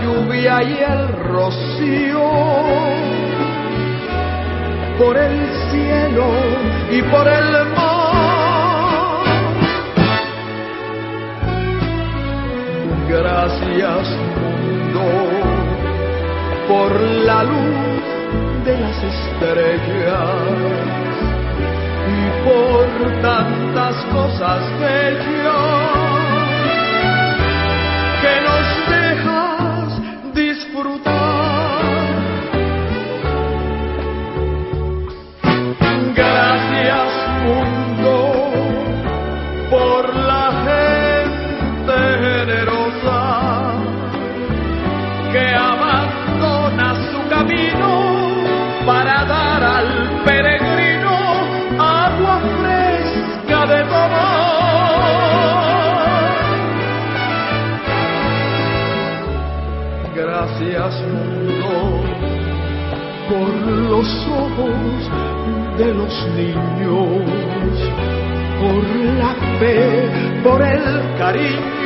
Lluvia y el rocío, por el cielo y por el mar. Gracias mundo por la luz de las estrellas y por tantas cosas bellas el cariño,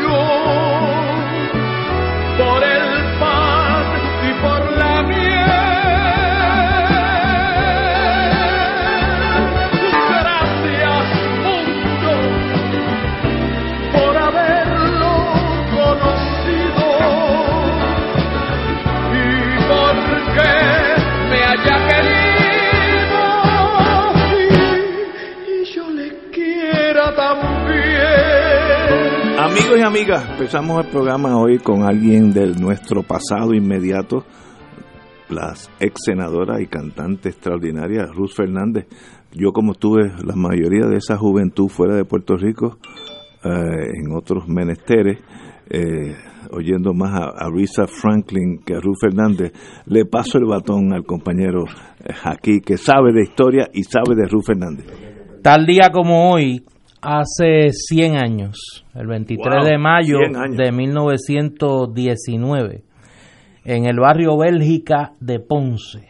Amigas, empezamos el programa hoy con alguien de nuestro pasado inmediato, las ex senadora y cantante extraordinaria Ruth Fernández. Yo como tuve la mayoría de esa juventud fuera de Puerto Rico, eh, en otros menesteres, eh, oyendo más a, a Risa Franklin que a Ruth Fernández, le paso el batón al compañero eh, aquí que sabe de historia y sabe de Ruth Fernández. Tal día como hoy, hace 100 años, el 23 Wow, de mayo 100 años. de 1919, en el barrio Bélgica de Ponce,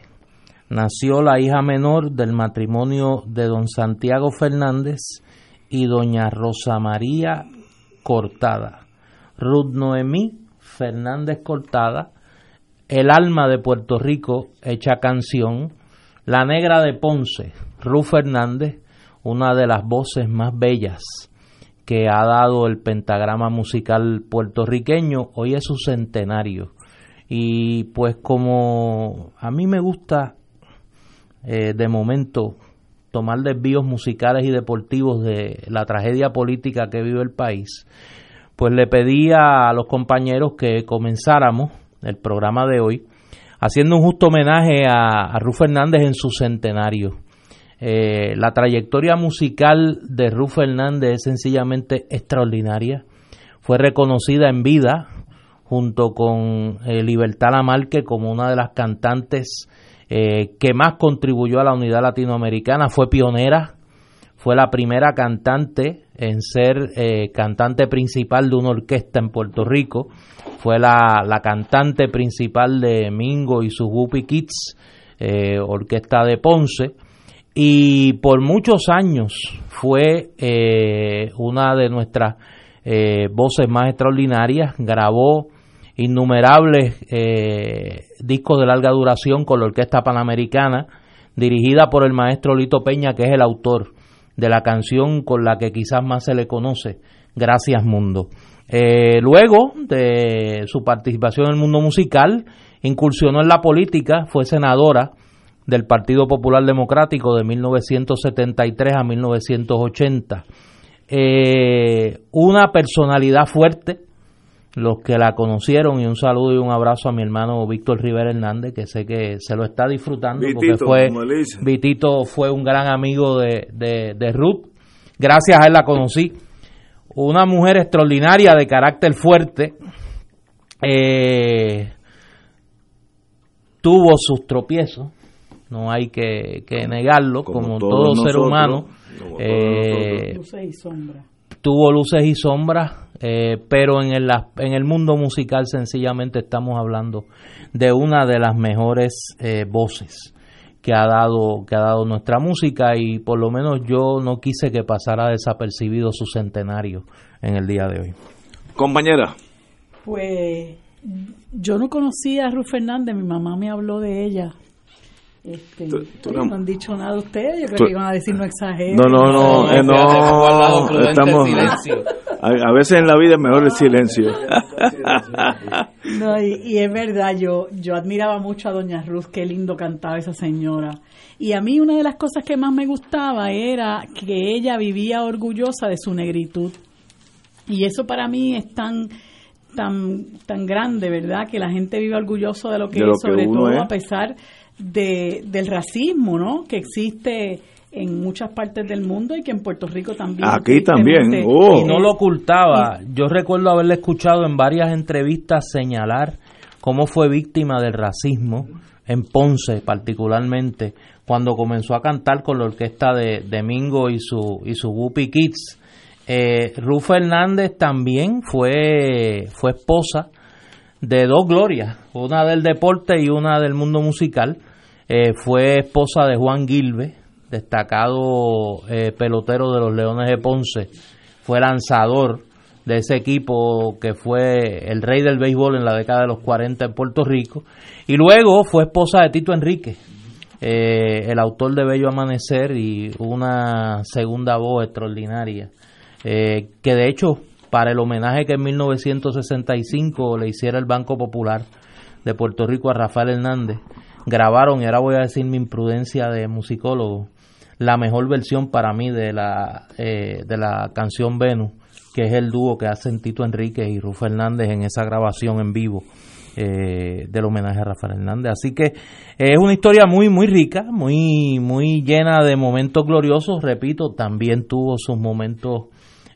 nació la hija menor del matrimonio de don Santiago Fernández y doña Rosa María Cortada. Ruth Noemí Fernández Cortada, el alma de Puerto Rico hecha canción, la negra de Ponce, Ruth Fernández, una de las voces más bellas que ha dado el pentagrama musical puertorriqueño, hoy es su centenario. Y pues como a mí me gusta eh, de momento tomar desvíos musicales y deportivos de la tragedia política que vive el país, pues le pedí a los compañeros que comenzáramos el programa de hoy haciendo un justo homenaje a, a Ruth Fernández en su centenario. Eh, la trayectoria musical de Ruth Fernández es sencillamente extraordinaria. Fue reconocida en vida junto con eh, Libertad Lamarque como una de las cantantes eh, que más contribuyó a la unidad latinoamericana. Fue pionera, fue la primera cantante en ser eh, cantante principal de una orquesta en Puerto Rico. Fue la, la cantante principal de Mingo y sus Whoopi Kids, orquesta de Ponce y por muchos años fue eh, una de nuestras eh, voces más extraordinarias, grabó innumerables eh, discos de larga duración con la Orquesta Panamericana, dirigida por el maestro Lito Peña, que es el autor de la canción con la que quizás más se le conoce, Gracias Mundo. Eh, luego de su participación en el mundo musical, incursionó en la política, fue senadora del Partido Popular Democrático de 1973 a 1980. Eh, una personalidad fuerte, los que la conocieron, y un saludo y un abrazo a mi hermano Víctor Rivera Hernández, que sé que se lo está disfrutando, porque fue, Vitito fue un gran amigo de, de Ruth, gracias a él la conocí. Una mujer extraordinaria de carácter fuerte, eh, tuvo sus tropiezos, no hay que, negarlo, como, todo ser humano. Eh, luces y sombras. Tuvo luces y sombras, eh, pero en el, en el mundo musical sencillamente estamos hablando de una de las mejores eh, voces que ha dado que ha dado nuestra música y por lo menos yo no quise que pasara desapercibido su centenario en el día de hoy. Compañera. Pues yo no conocía a Ruth Fernández, mi mamá me habló de ella este, no, han dicho nada ustedes, yo creo que iban a decir no exageren. No, no, no, eh, no, estamos, a, veces en la vida es mejor el silencio. no, y, es verdad, yo, yo admiraba mucho a Doña Ruth, qué lindo cantaba esa señora. Y a mí una de las cosas que más me gustaba era que ella vivía orgullosa de su negritud. Y eso para mí es tan tan tan grande, ¿verdad? Que la gente vive orgulloso de lo que es, sobre todo a pesar de, del racismo, ¿no? Que existe en muchas partes del mundo y que en Puerto Rico también. Aquí también. Oh. Y no lo ocultaba. Yo recuerdo haberle escuchado en varias entrevistas señalar cómo fue víctima del racismo en Ponce particularmente cuando comenzó a cantar con la orquesta de, Domingo y su y su Whoopi Kids. Eh, Ruth Fernández también fue fue esposa de dos glorias, una del deporte y una del mundo musical. Eh, fue esposa de Juan Gilbe, destacado eh, pelotero de los Leones de Ponce. Fue lanzador de ese equipo que fue el rey del béisbol en la década de los 40 en Puerto Rico. Y luego fue esposa de Tito Enrique, eh, el autor de Bello Amanecer y una segunda voz extraordinaria, que de hecho para el homenaje que en 1965 le hiciera el Banco Popular de Puerto Rico a Rafael Hernández, grabaron, y ahora voy a decir mi imprudencia de musicólogo, la mejor versión para mí de la, eh, de la canción Venus, que es el dúo que hacen Tito Enrique y Rufo Hernández en esa grabación en vivo eh, del homenaje a Rafael Hernández. Así que es una historia muy, muy rica, muy, muy llena de momentos gloriosos. Repito, también tuvo sus momentos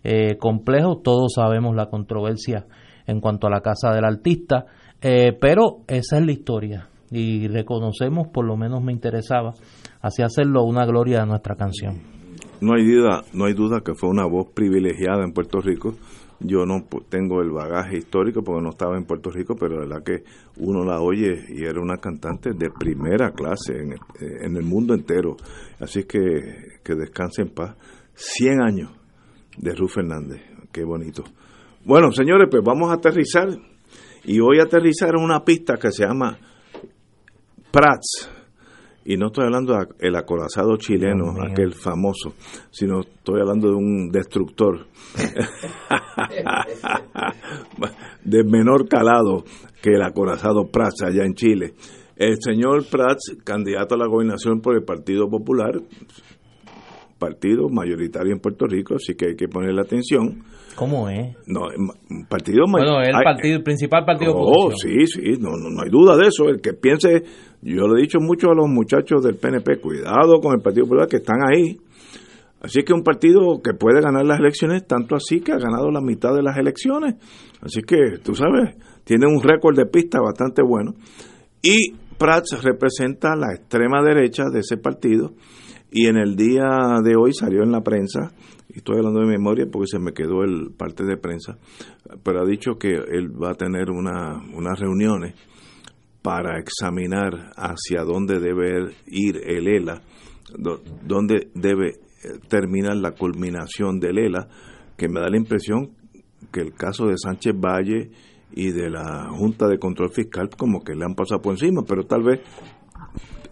eh, complejos. Todos sabemos la controversia en cuanto a la casa del artista, eh, pero esa es la historia y reconocemos, por lo menos me interesaba, así hacerlo una gloria de nuestra canción. No hay duda, no hay duda que fue una voz privilegiada en Puerto Rico. Yo no tengo el bagaje histórico porque no estaba en Puerto Rico, pero la verdad que uno la oye y era una cantante de primera clase en, en el mundo entero. Así que que descanse en paz. 100 años de Ruth Fernández. Qué bonito. Bueno, señores, pues vamos a aterrizar. Y voy a aterrizar en una pista que se llama Prats. Y no estoy hablando del acorazado chileno, aquel famoso, sino estoy hablando de un destructor de menor calado que el acorazado Prats allá en Chile. El señor Prats, candidato a la gobernación por el Partido Popular, partido mayoritario en Puerto Rico, así que hay que ponerle atención. ¿Cómo es? No, partido Bueno, el, partido, el principal partido Oh, sí, sí, no, no, hay duda de eso. El que piense, yo le he dicho mucho a los muchachos del PNP, cuidado con el Partido Popular que están ahí. Así que un partido que puede ganar las elecciones, tanto así que ha ganado la mitad de las elecciones. Así que, tú sabes, tiene un récord de pista bastante bueno. Y Prats representa la extrema derecha de ese partido y en el día de hoy salió en la prensa, y estoy hablando de memoria porque se me quedó el parte de prensa, pero ha dicho que él va a tener una, unas reuniones para examinar hacia dónde debe ir el ELA, dónde debe eh, terminar la culminación del ELA, que me da la impresión que el caso de Sánchez Valle y de la Junta de Control Fiscal como que le han pasado por encima, pero tal vez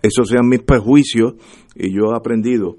esos sean mis prejuicios. Y yo he aprendido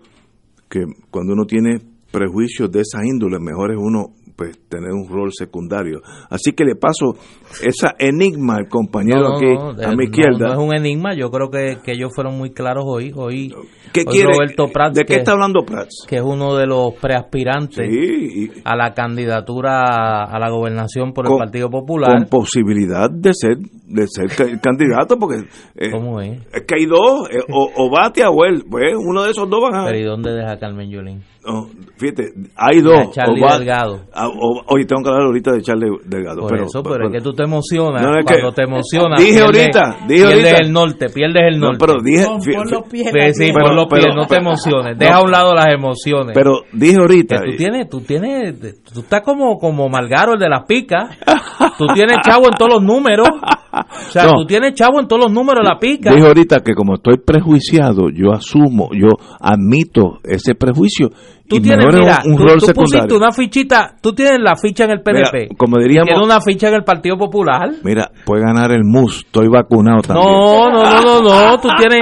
que cuando uno tiene prejuicios de esa índole, mejor es uno pues tener un rol secundario. Así que le paso esa enigma al compañero No, aquí no, a mi izquierda. No, es un enigma, yo creo que, que ellos fueron muy claros hoy. Hoy, ¿Qué hoy quiere? Roberto Prats, ¿De qué está hablando Prats? que es uno de los preaspirantes Sí, a la candidatura a la gobernación por el Partido Popular. con posibilidad de ser de ser ca- candidato porque eh, ¿Cómo es? es que hay dos, eh, o, o Batia o él, pues uno de esos dos van a... Pero ¿y dónde deja Carmen Yulín? No, fíjate, hay dos. Charlie o va- Delgado. O- oye, tengo que hablar ahorita de Charlie Delgado. Por pero, eso, pero es que tú te emocionas. No, es Cuando que- te emocionas. Dije pierdes- ahorita, dije pierdes ahorita. el norte, pierdes el No, norte. pero dije... Pon, pon los pies en Sí, los pero- pies, no te pero- emociones. no. Deja a un lado las emociones. Pero dije que ahorita... tú tienes, tú tienes, tú estás como, como Malgaro, el de las picas. Tú tienes chavo en todos los números. O sea, No. tú tienes chavo en todos los números la pica. Dije ahorita que como estoy prejuiciado, yo asumo, yo admito ese prejuicio Tú y tienes, mira, un, un tú, rol tú pusiste una fichita, tú tienes la ficha en el PNP. Mira, como diríamos- Tienes una ficha en el Partido Popular. Mira, puede ganar el MUS, estoy vacunado también. No, no, no, no, no. Tú tienes,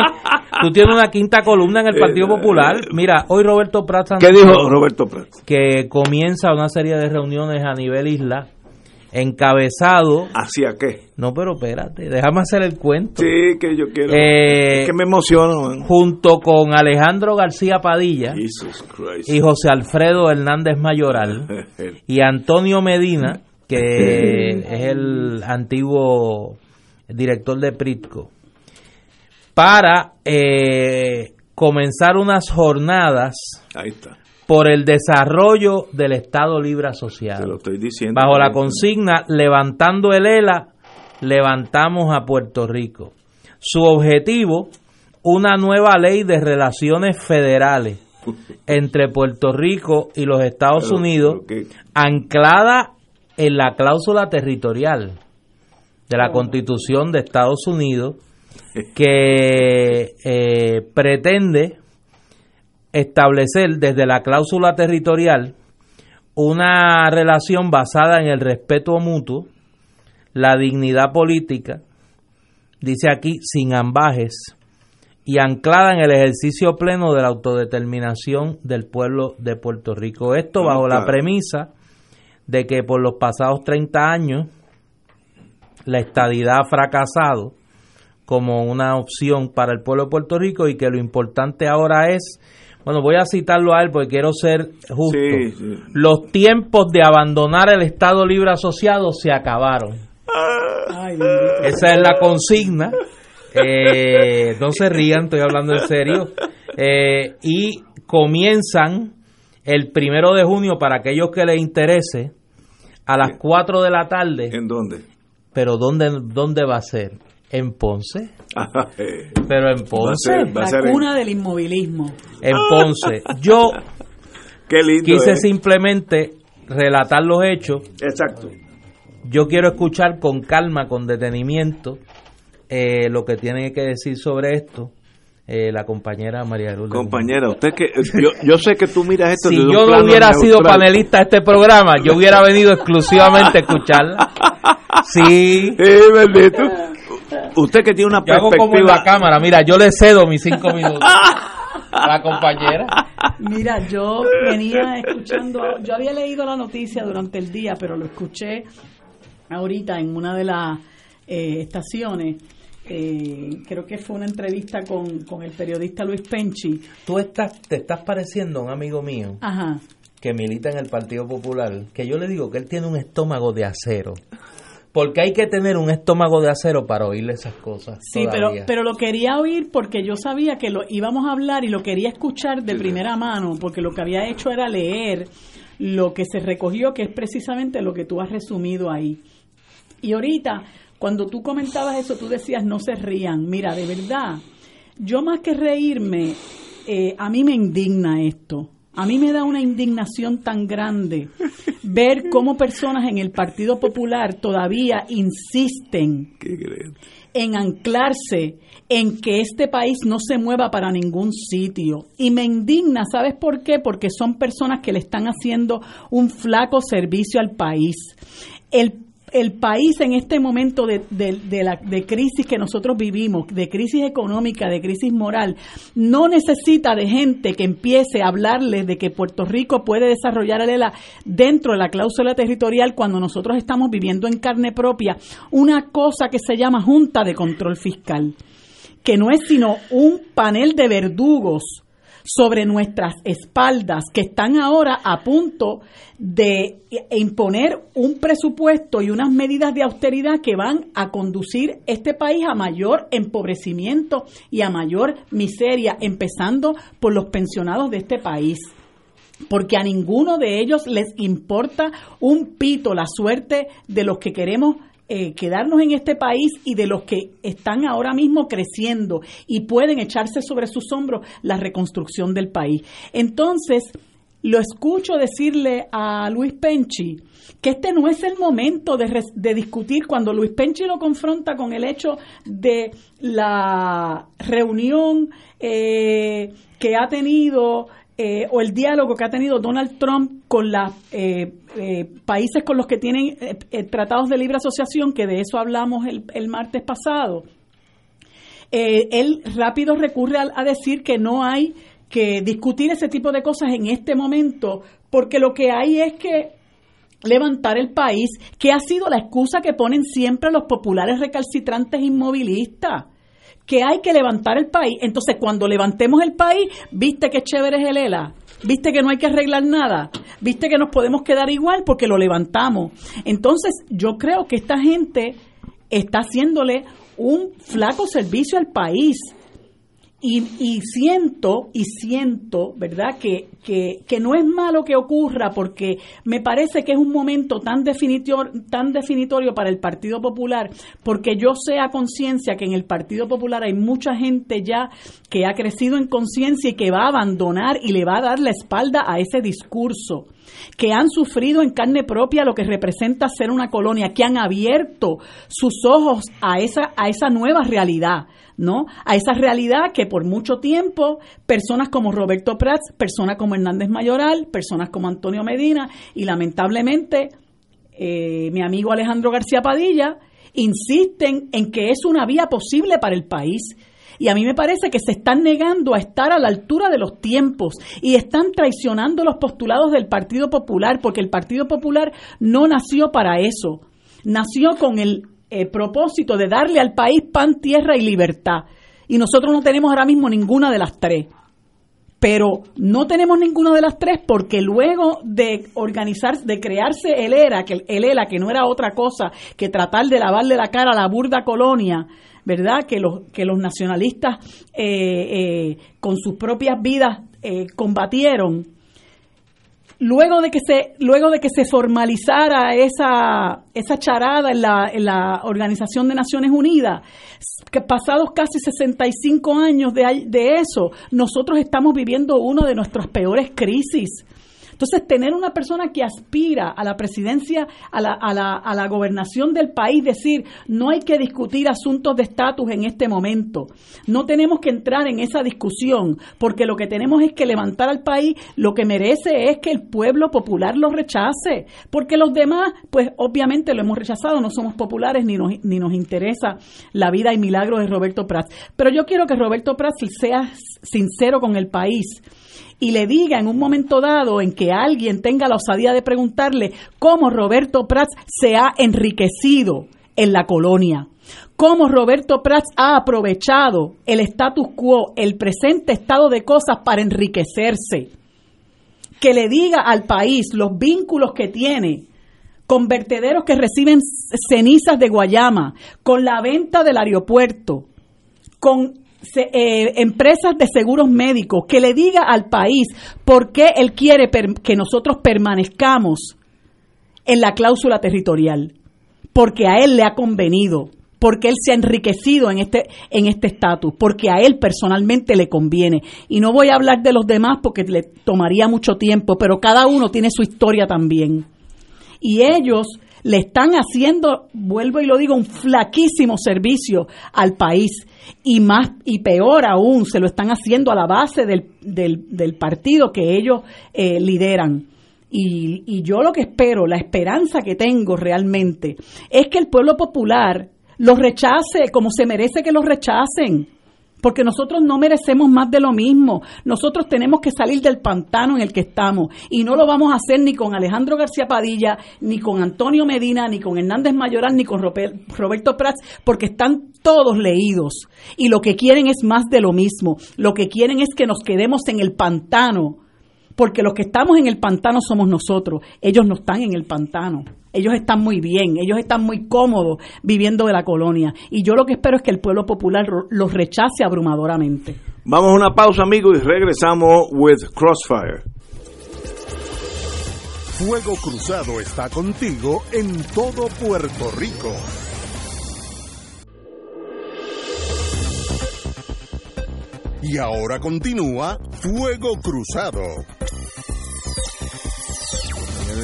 tú tienes una quinta columna en el Partido Popular. Mira, hoy Roberto Prats ¿Qué dijo Roberto Prats? que comienza una serie de reuniones a nivel isla, encabezado. ¿Hacia qué? No, pero espérate, déjame hacer el cuento. Sí, que yo quiero. Eh, es que me emociono. man. Junto con Alejandro García Padilla Jesus Christ. y José Alfredo Hernández Mayoral y Antonio Medina, que es el antiguo director de Pritco, para eh, comenzar unas jornadas Ahí está. Por el desarrollo del Estado Libre Te Asociado. lo estoy diciendo. Bajo la consigna Levantando el ELA, levantamos a Puerto Rico. Su objetivo, una nueva ley de relaciones federales entre Puerto Rico y los Estados Pero- Unidos, anclada en la cláusula territorial de la Constitución de Estados Unidos, que eh, pretende establecer desde la cláusula territorial una relación basada en el respeto mutuo, la dignidad política, dice aquí, sin ambajes, y anclada en el ejercicio pleno de la autodeterminación del pueblo de Puerto Rico. Esto bajo la premisa de que por los pasados 30 años la estadidad ha fracasado como una opción para el pueblo de Puerto Rico y que lo importante ahora es, bueno, voy a citarlo a él porque quiero ser justo, Sí, sí. los tiempos de abandonar el Estado Libre Asociado se acabaron. Ay, bendito. Esa es la consigna. Eh, no se rían, estoy hablando en serio. Eh, y comienzan el primero de junio para aquellos que les interese a las 4 de la tarde. ¿En dónde? Pero ¿dónde, dónde va a ser? ¿En Ponce? Pero en Va a Ponce. ser- va a La en- cuna del inmovilismo. En Ponce. Yo Qué lindo. quise ¿eh? simplemente relatar los hechos. Exacto. Yo quiero escuchar con calma, con detenimiento, eh, lo que tiene que decir sobre esto eh, la compañera María Lourdes. Compañera, usted que yo, yo sé que tú miras esto Si desde un yo no hubiera sido panelista de este programa, yo hubiera venido exclusivamente a escucharla. Sí, Eh, bendito. Usted que tiene una yo hago como en perspectiva la cámara. Mira, yo le cedo mis cinco minutos a la compañera. Mira, yo venía escuchando, yo había leído la noticia durante el día, pero lo escuché ahorita en una de las eh, estaciones. Eh, creo que fue una entrevista con, con el periodista Luis Penchi. Tú estás, te estás pareciendo a un amigo mío Ajá. que milita en el Partido Popular, que yo le digo que él tiene un estómago de acero. Porque hay que tener un estómago de acero para oírle esas cosas. Sí, pero, todavía. pero lo quería oír porque yo sabía que lo íbamos a hablar y lo quería escuchar de primera mano, porque lo que había hecho era leer lo que se recogió, que es precisamente lo que tú has resumido ahí. Y ahorita, cuando tú comentabas eso, tú decías, no se rían. Mira, de verdad, yo más que reírme, eh, a mí me indigna esto. A mí me da una indignación tan grande ver cómo personas en el Partido Popular todavía insisten en anclarse en que este país no se mueva para ningún sitio. Y me indigna, ¿sabes por qué? Porque son personas que le están haciendo un flaco servicio al país. El el país en este momento de, de, la, de crisis que nosotros vivimos, de crisis económica, de crisis moral, no necesita de gente que empiece a hablarles de que Puerto Rico puede desarrollar ELA dentro de la cláusula territorial cuando nosotros estamos viviendo en carne propia una cosa que se llama Junta de Control Fiscal, que no es sino un panel de verdugos sobre nuestras espaldas que están ahora a punto de imponer un presupuesto y unas medidas de austeridad que van a conducir este país a mayor empobrecimiento y a mayor miseria, empezando por los pensionados de este país. Porque a ninguno de ellos les importa un pito la suerte de los que queremos eh, quedarnos en este país y de los que están ahora mismo creciendo y pueden echarse sobre sus hombros la reconstrucción del país. Entonces, lo escucho decirle a Luis Penchi que este no es el momento de, discutir cuando Luis Penchi lo confronta con el hecho de la reunión eh, que ha tenido eh, o el diálogo que ha tenido Donald Trump con los eh, eh, países con los que tienen tratados de libre asociación, que de eso hablamos el, martes pasado, él rápido recurre a, a decir que no hay que discutir ese tipo de cosas en este momento, porque lo que hay es que levantar el país, que ha sido la excusa que ponen siempre los populares recalcitrantes inmovilistas que hay que levantar el país. Entonces, cuando levantemos el país, viste que chévere es el ELA, viste que no hay que arreglar nada, viste que nos podemos quedar igual porque lo levantamos. Entonces, yo creo que esta gente está haciéndole un flaco servicio al país y, y, siento, y siento, ¿verdad?, que, que, que, no es malo que ocurra porque me parece que es un momento tan definitorio, tan definitorio para el Partido Popular, porque yo sé a conciencia que en el Partido Popular hay mucha gente ya que ha crecido en conciencia y que va a abandonar y le va a dar la espalda a ese discurso que han sufrido en carne propia lo que representa ser una colonia, que han abierto sus ojos a esa, a esa nueva realidad ¿no? A esa realidad que por mucho tiempo personas como Roberto Prats, personas como Hernández Mayoral, personas como Antonio Medina y lamentablemente eh, mi amigo Alejandro García Padilla insisten en que es una vía posible para el país. Y a mí me parece que se están negando a estar a la altura de los tiempos y están traicionando los postulados del Partido Popular, porque el Partido Popular no nació para eso. Nació con el eh, propósito de darle al país pan, tierra y libertad. Y nosotros no tenemos ahora mismo ninguna de las tres. Pero no tenemos ninguna de las tres porque luego de organizar, de crearse el ERA, que el ELA, que no era otra cosa que tratar de lavarle la cara a la burda colonia, ¿verdad? Que los, que los nacionalistas eh, eh, con sus propias vidas combatieron luego de que se luego de que se formalizara esa esa charada en la, en la Organización de Naciones Unidas que pasados casi 65 años de, de eso nosotros estamos viviendo una de nuestras peores crisis entonces, tener una persona que aspira a la presidencia, a la, a la, a la gobernación del país, decir, no hay que discutir asuntos de estatus en este momento, no tenemos que entrar en esa discusión, porque lo que tenemos es que levantar al país, lo que merece es que el pueblo popular lo rechace, porque los demás, pues obviamente lo hemos rechazado, no somos populares ni nos, ni nos interesa la vida y milagro de Roberto Prats. Pero yo quiero que Roberto Prats sea sincero con el país y le diga en un momento dado en que alguien tenga la osadía de preguntarle cómo Roberto Prats se ha enriquecido en la colonia, cómo Roberto Prats ha aprovechado el status quo, el presente estado de cosas para enriquecerse, que le diga al país los vínculos que tiene con vertederos que reciben cenizas de Guayama, con la venta del aeropuerto, con eh, empresas de seguros médicos, que le diga al país por qué él quiere que nosotros permanezcamos en la cláusula territorial, porque a él le ha convenido, porque él se ha enriquecido en este en este estatus, porque a él personalmente le conviene. Y no voy a hablar de los demás porque le tomaría mucho tiempo, pero cada uno tiene su historia también. Y ellos le están haciendo, vuelvo y lo digo, un flaquísimo servicio al país y más y peor aún se lo están haciendo a la base del, del, partido que ellos eh, lideran. Y yo lo que espero, la esperanza que tengo realmente, es que el pueblo popular los rechace como se merece que los rechacen porque nosotros no merecemos más de lo mismo. Nosotros tenemos que salir del pantano en el que estamos y no lo vamos a hacer ni con Alejandro García Padilla, ni con Antonio Medina, ni con Hernández Mayoral, ni con Roberto Prats, porque están todos leídos y lo que quieren es más de lo mismo. Lo que quieren es que nos quedemos en el pantano, porque los que estamos en el pantano somos nosotros. Ellos no están en el pantano. Ellos están muy bien, ellos están muy cómodos viviendo de la colonia. Y yo lo que espero es que el pueblo popular los rechace abrumadoramente. Vamos a una pausa, amigos, y regresamos with Crossfire. Fuego Cruzado está contigo en todo Puerto Rico. Y ahora continúa Fuego Cruzado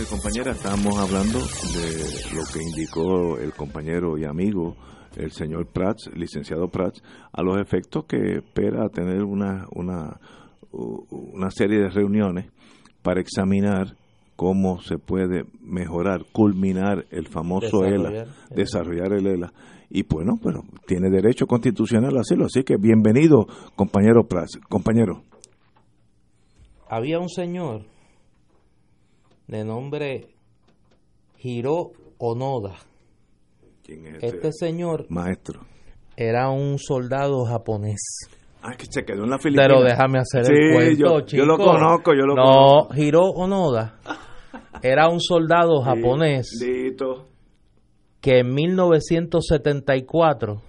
y compañeras, estamos hablando de lo que indicó el compañero y amigo, el señor Prats, licenciado Prats, a los efectos que espera tener una, una, una serie de reuniones para examinar cómo se puede mejorar, culminar el famoso ELA, desarrollar el ELA. Y bueno, pero tiene derecho constitucional a hacerlo. Así que bienvenido, compañero Prats. Compañero. Había un señor de nombre Hiro Onoda. ¿Quién es este, este señor maestro era un soldado japonés. Ah, que se quedó en la Filipinas. Pero déjame hacer el cuento, yo, yo lo conozco, yo lo no, conozco. No, Hiro Onoda era un soldado japonés que en 1974,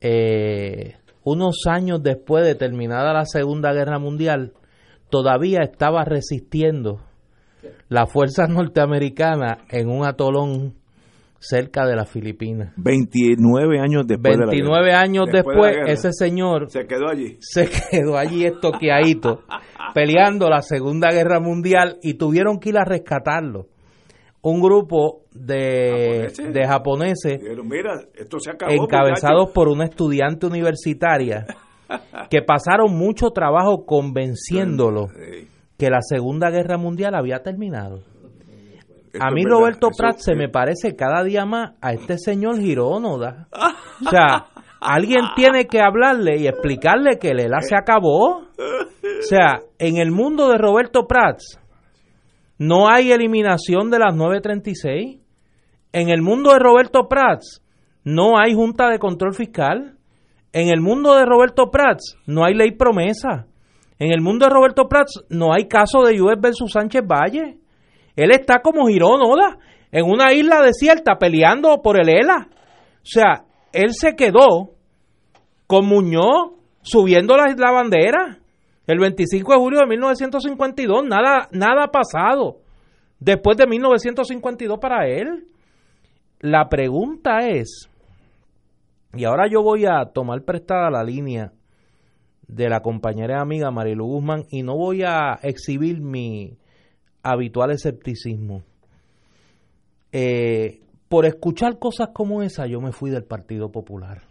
eh, unos años después de terminada la Segunda Guerra Mundial, todavía estaba resistiendo las fuerzas norteamericanas en un atolón cerca de las Filipinas. 29 años después 29 de la años después, ese señor se quedó allí. Se quedó allí estoqueadito, peleando la Segunda Guerra Mundial y tuvieron que ir a rescatarlo. Un grupo de japoneses, de japoneses Mira, esto se acabó, encabezados por una estudiante universitaria que pasaron mucho trabajo convenciéndolo que la Segunda Guerra Mundial había terminado. a mí Roberto Pratt se me parece cada día más a este señor Girónoda. O sea, alguien tiene que hablarle y explicarle que el ELA se acabó. O sea, en el mundo de Roberto Prats no hay eliminación de las 936. En el mundo de Roberto Prats no hay junta de control fiscal. En el mundo de Roberto Prats no hay ley promesa. En el mundo de Roberto Prats no hay caso de US versus Sánchez Valle. Él está como Girón Oda, en una isla desierta peleando por el ELA. O sea, él se quedó con Muñoz subiendo la, la bandera el 25 de julio de 1952. Nada, nada ha pasado después de 1952 para él. La pregunta es, y ahora yo voy a tomar prestada la línea de la compañera amiga Marilu Guzmán y no voy a exhibir mi habitual escepticismo. Eh, por escuchar cosas como esa yo me fui del Partido Popular.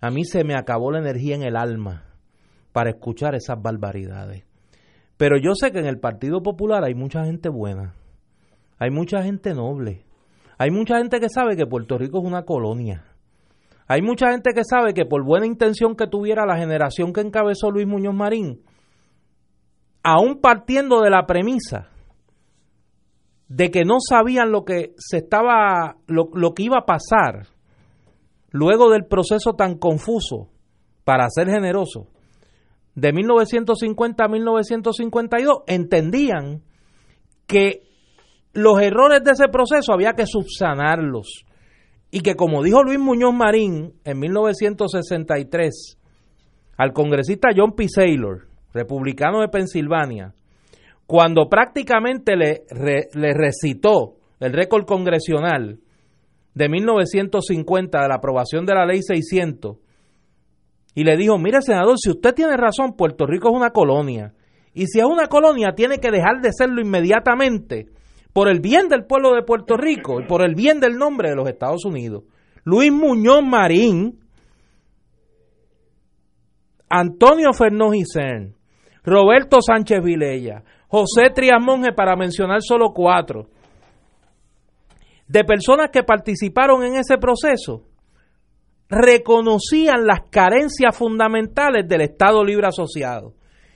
A mí se me acabó la energía en el alma para escuchar esas barbaridades. Pero yo sé que en el Partido Popular hay mucha gente buena, hay mucha gente noble, hay mucha gente que sabe que Puerto Rico es una colonia hay mucha gente que sabe que por buena intención que tuviera la generación que encabezó Luis Muñoz Marín, aún partiendo de la premisa de que no sabían lo que se estaba, lo, lo que iba a pasar luego del proceso tan confuso, para ser generoso, de 1950 a 1952, entendían que los errores de ese proceso había que subsanarlos y que como dijo Luis Muñoz Marín en 1963 al congresista John P. Saylor, republicano de Pensilvania, cuando prácticamente le, recitó el récord congresional de 1950 de la aprobación de la ley 600 y le dijo, mire senador, si usted tiene razón, Puerto Rico es una colonia y si es una colonia tiene que dejar de serlo inmediatamente por el bien del pueblo de Puerto Rico y por el bien del nombre de los Estados Unidos. Luis Muñoz Marín, Antonio Fernández Cern, Roberto Sánchez Vilella, José Trias Monge, para mencionar solo cuatro, de personas que participaron en ese proceso, reconocían las carencias fundamentales del Estado Libre Asociado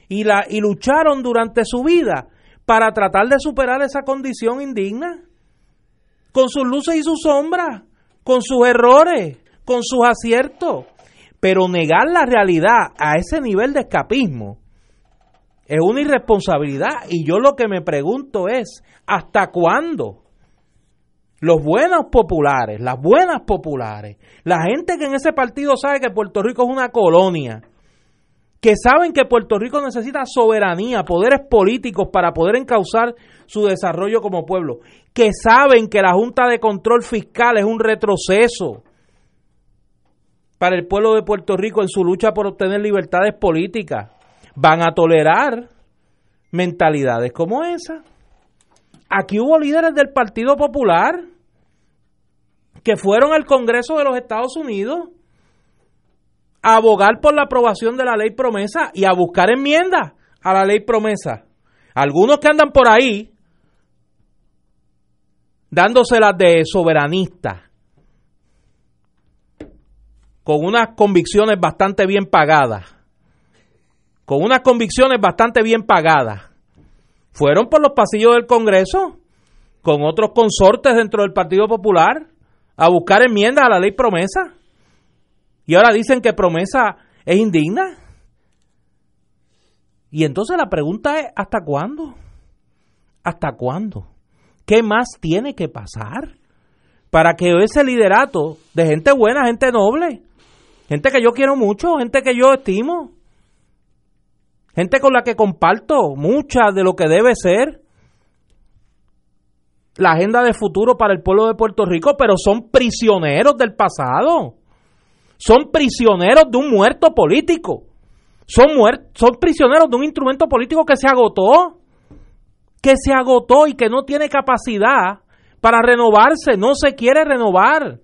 y, la, y lucharon durante su vida para tratar de superar esa condición indigna, con sus luces y sus sombras, con sus errores, con sus aciertos. Pero negar la realidad a ese nivel de escapismo es una irresponsabilidad. Y yo lo que me pregunto es, ¿hasta cuándo? Los buenos populares, las buenas populares, la gente que en ese partido sabe que Puerto Rico es una colonia, que saben que Puerto Rico necesita soberanía, poderes políticos para poder encauzar su desarrollo como pueblo, que saben que la Junta de Control Fiscal es un retroceso para el pueblo de Puerto Rico en su lucha por obtener libertades políticas, van a tolerar mentalidades como esa. Aquí hubo líderes del Partido Popular que fueron al Congreso de los Estados Unidos a abogar por la aprobación de la ley promesa y a buscar enmiendas a la ley promesa. Algunos que andan por ahí dándoselas de soberanistas, con unas convicciones bastante bien pagadas, con unas convicciones bastante bien pagadas, fueron por los pasillos del Congreso con otros consortes dentro del Partido Popular a buscar enmiendas a la ley promesa. Y ahora dicen que promesa es indigna. Y entonces la pregunta es, ¿hasta cuándo? ¿Hasta cuándo? ¿Qué más tiene que pasar para que ese liderato de gente buena, gente noble, gente que yo quiero mucho, gente que yo estimo, gente con la que comparto mucha de lo que debe ser la agenda de futuro para el pueblo de Puerto Rico, pero son prisioneros del pasado son prisioneros de un muerto político. Son, son prisioneros de un instrumento político que se agotó, que se agotó y que no tiene capacidad para renovarse, no se quiere renovar.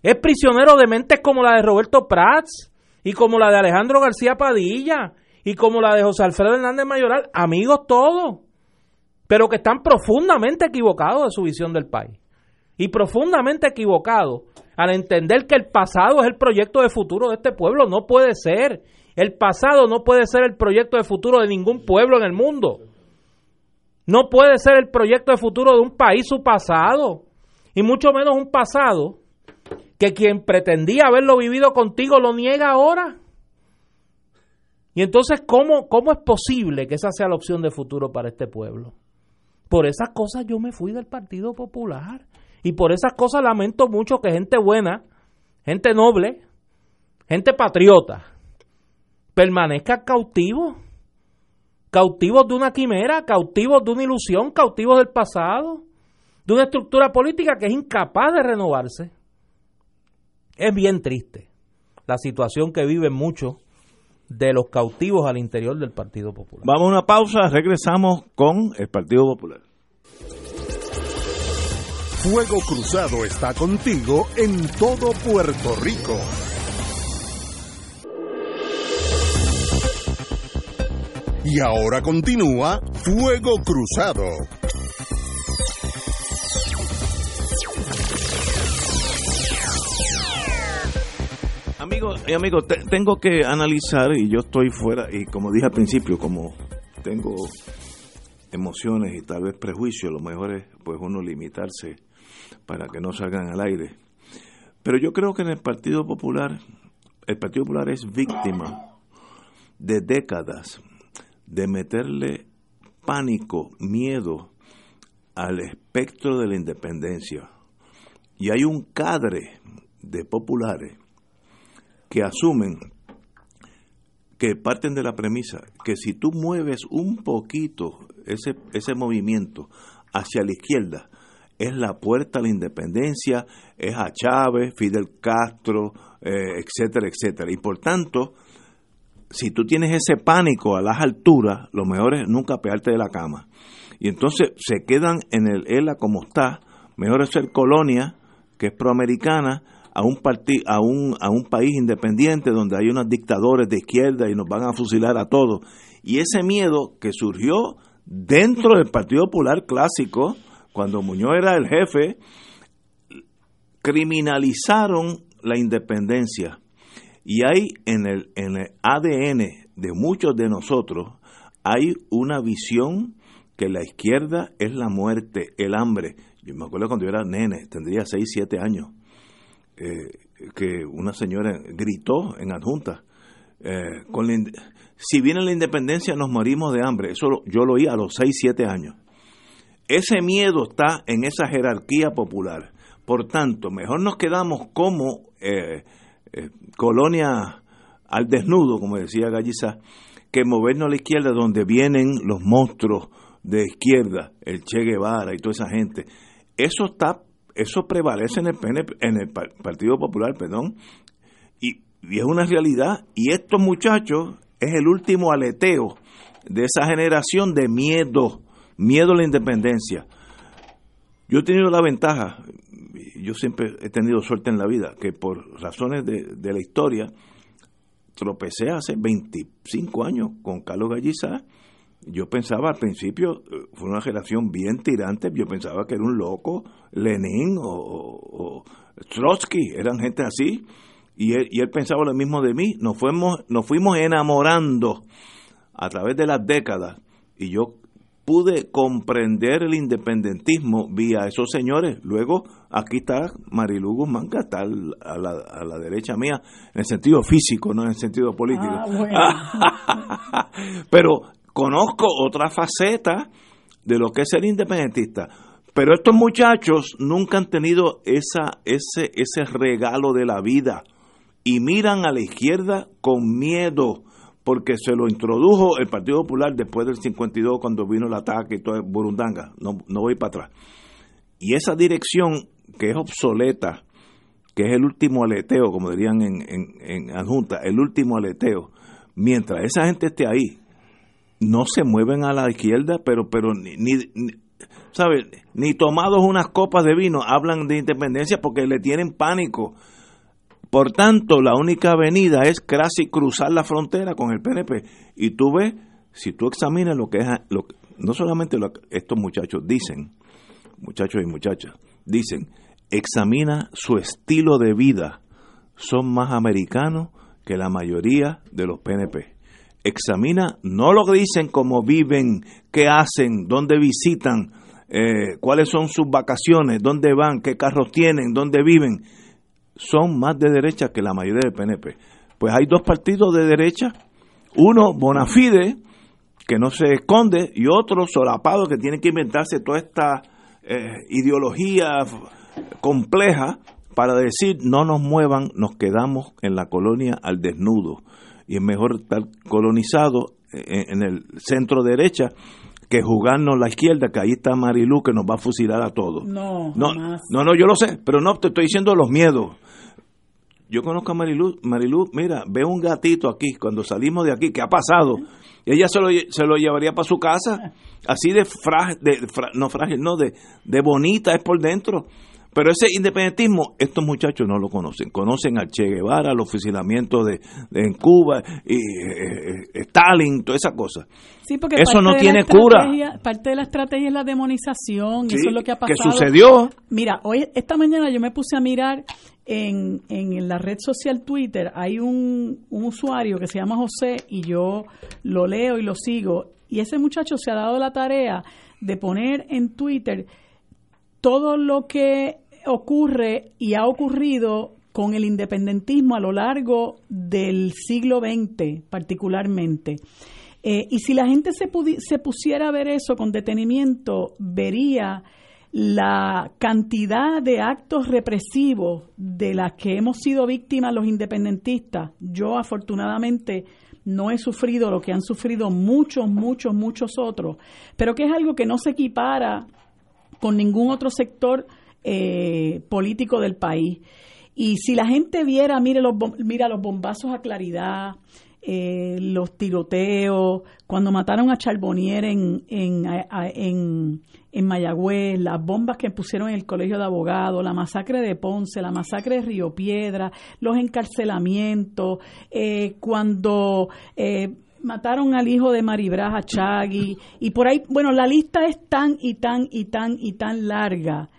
Es prisionero de mentes como la de Roberto Prats y como la de Alejandro García Padilla y como la de José Alfredo Hernández Mayoral, amigos todos, pero que están profundamente equivocados de su visión del país y profundamente equivocados al entender que el pasado es el proyecto de futuro de este pueblo. No puede ser. El pasado no puede ser el proyecto de futuro de ningún pueblo en el mundo. No puede ser el proyecto de futuro de un país su pasado. Y mucho menos un pasado que quien pretendía haberlo vivido contigo lo niega ahora. Y entonces, ¿cómo, ¿cómo es posible que esa sea la opción de futuro para este pueblo? Por esas cosas yo me fui del Partido Popular. Y por esas cosas lamento mucho que gente buena, gente noble, gente patriota, permanezca cautivos, cautivos de una quimera, cautivos de una ilusión, cautivos del pasado, de una estructura política que es incapaz de renovarse. Es bien triste la situación que viven muchos de los cautivos al interior del Partido Popular. Vamos a una pausa, regresamos con el Partido Popular. Fuego Cruzado está contigo en todo Puerto Rico. Y ahora continúa Fuego Cruzado. Amigos y amigos, tengo que analizar y yo estoy fuera y como dije al principio, como tengo emociones y tal vez prejuicios, lo mejor es pues uno limitarse para que no salgan al aire. Pero yo creo que en el Partido Popular, el Partido Popular es víctima de décadas de meterle pánico, miedo al espectro de la independencia. Y hay un cadre de populares que asumen que parten de la premisa que si tú mueves un poquito ese, ese movimiento hacia la izquierda, es la puerta a la independencia, es a Chávez, Fidel Castro, eh, etcétera, etcétera. Y por tanto, si tú tienes ese pánico a las alturas, lo mejor es nunca pegarte de la cama. Y entonces se quedan en el ELA como está, mejor es ser colonia, que es proamericana, a un, a, un, a un país independiente donde hay unos dictadores de izquierda y nos van a fusilar a todos. Y ese miedo que surgió dentro del Partido Popular clásico, cuando Muñoz era el jefe, criminalizaron la independencia. Y hay en el, en el ADN de muchos de nosotros, hay una visión que la izquierda es la muerte, el hambre. Yo me acuerdo cuando yo era nene, tendría 6, 7 años, eh, que una señora gritó en adjunta, eh, con si viene la independencia nos morimos de hambre. Eso yo lo oí a los 6, 7 años. Ese miedo está en esa jerarquía popular. Por tanto, mejor nos quedamos como eh, colonia al desnudo, como decía Galliza, que movernos a la izquierda donde vienen los monstruos de izquierda, el Che Guevara y toda esa gente. Eso está, eso prevalece en el en el Partido Popular, perdón, y, y es una realidad. Y estos muchachos es el último aleteo de esa generación de miedo, miedo a la independencia. Yo he tenido la ventaja, yo siempre he tenido suerte en la vida, que por razones de, de la historia, tropecé hace 25 años con Carlos Galliza yo pensaba al principio, eh, fue una generación bien tirante, yo pensaba que era un loco, Lenin o, Trotsky, eran gente así, y él, y él, pensaba lo mismo de mí, nos fuimos, nos fuimos enamorando a través de las décadas, y yo pude comprender el independentismo vía esos señores. Luego, aquí está Marilu Guzmán, que está a la, a la derecha mía, en el sentido físico, no en el sentido político. Ah, Pero conozco otra faceta de lo que es ser independentista. Pero estos muchachos nunca han tenido esa, ese, ese regalo de la vida y miran a la izquierda con miedo porque se lo introdujo el Partido Popular después del 52 cuando vino el ataque y todo Burundanga. No, no voy para atrás. Y esa dirección que es obsoleta, que es el último aleteo, como dirían en, en, en adjunta, el último aleteo, mientras esa gente esté ahí, no se mueven a la izquierda, pero, pero ni, ni, Ni tomados unas copas de vino hablan de independencia porque le tienen pánico. Por tanto, la única avenida es casi cruzar la frontera con el PNP. Y tú ves, si tú examinas lo que es, lo, no solamente lo que estos muchachos dicen, muchachos y muchachas, dicen, examina su estilo de vida. Son más americanos que la mayoría de los PNP examina no lo dicen, cómo viven, qué hacen, dónde visitan, eh, cuáles son sus vacaciones, dónde van, qué carros tienen, dónde viven, son más de derecha que la mayoría del PNP. Pues hay dos partidos de derecha, uno Bonafide, que no se esconde, y otro solapado que tiene que inventarse toda esta eh, ideología compleja para decir no nos muevan, nos quedamos en la colonia al desnudo y es mejor estar colonizado en, el centro derecha que jugarnos la izquierda, que ahí está Marilu que nos va a fusilar a todos. No, no, no, no, yo lo sé, pero no te estoy diciendo los miedos. Yo conozco a Marilu, Marilu, mira, ve un gatito aquí, cuando salimos de aquí, ¿qué ha pasado? Ella se lo, se lo llevaría para su casa, así de frágil, de, no frágil, no, de, de bonita es por dentro. Pero ese independentismo, estos muchachos no lo conocen. Conocen a Che Guevara, los fusilamientos de, en Cuba, y, eh, Stalin, toda esa cosa. Sí, porque eso no tiene cura. Parte de la estrategia es la demonización, eso es lo que ha pasado. ¿Qué sucedió? Mira, hoy esta mañana yo me puse a mirar en, en la red social Twitter, hay un, un usuario que se llama José y yo lo leo y lo sigo. Y ese muchacho se ha dado la tarea de poner en Twitter todo lo que ocurre y ha ocurrido con el independentismo a lo largo del siglo XX particularmente. Eh, y si la gente se, se pusiera a ver eso con detenimiento, vería la cantidad de actos represivos de las que hemos sido víctimas los independentistas. Yo afortunadamente no he sufrido lo que han sufrido muchos, muchos, muchos otros, pero que es algo que no se equipara con ningún otro sector eh, político del país. Y si la gente viera, mire los, mira los bombazos a claridad, eh, los tiroteos, cuando mataron a Charbonnier en, en, en, en, Mayagüez, las bombas que pusieron en el colegio de abogados, la masacre de Ponce, la masacre de Río Piedra, los encarcelamientos, eh, cuando mataron al hijo de Maribras Chagui y por ahí, bueno, la lista es tan y tan y tan y tan larga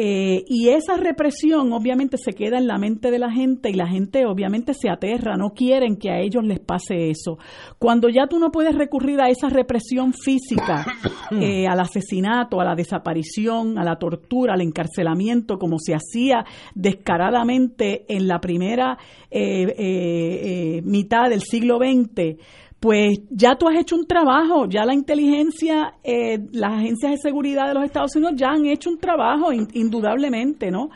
eh, y esa represión obviamente se queda en la mente de la gente y la gente obviamente se aterra, no quieren que a ellos les pase eso. Cuando ya tú no puedes recurrir a esa represión física, eh, al asesinato, a la desaparición, a la tortura, al encarcelamiento, como se hacía descaradamente en la primera eh, mitad del siglo XX, pues ya tú has hecho un trabajo, ya la inteligencia, eh, las agencias de seguridad de los Estados Unidos ya han hecho un trabajo, indudablemente, ¿no?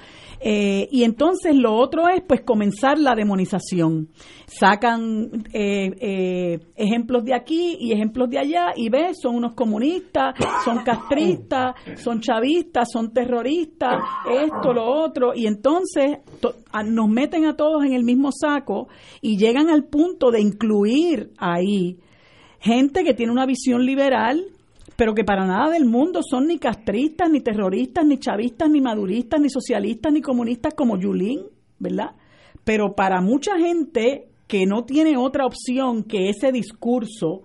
Eh, y entonces lo otro es pues comenzar la demonización. Sacan eh, eh, ejemplos de aquí y ejemplos de allá y ves, son unos comunistas, son castristas, son chavistas, son terroristas, esto, lo otro. Y entonces nos meten a todos en el mismo saco y llegan al punto de incluir ahí gente que tiene una visión liberal pero que para nada del mundo son ni castristas, ni terroristas, ni chavistas, ni maduristas, ni socialistas, ni comunistas como Yulín, ¿verdad? Pero para mucha gente que no tiene otra opción que ese discurso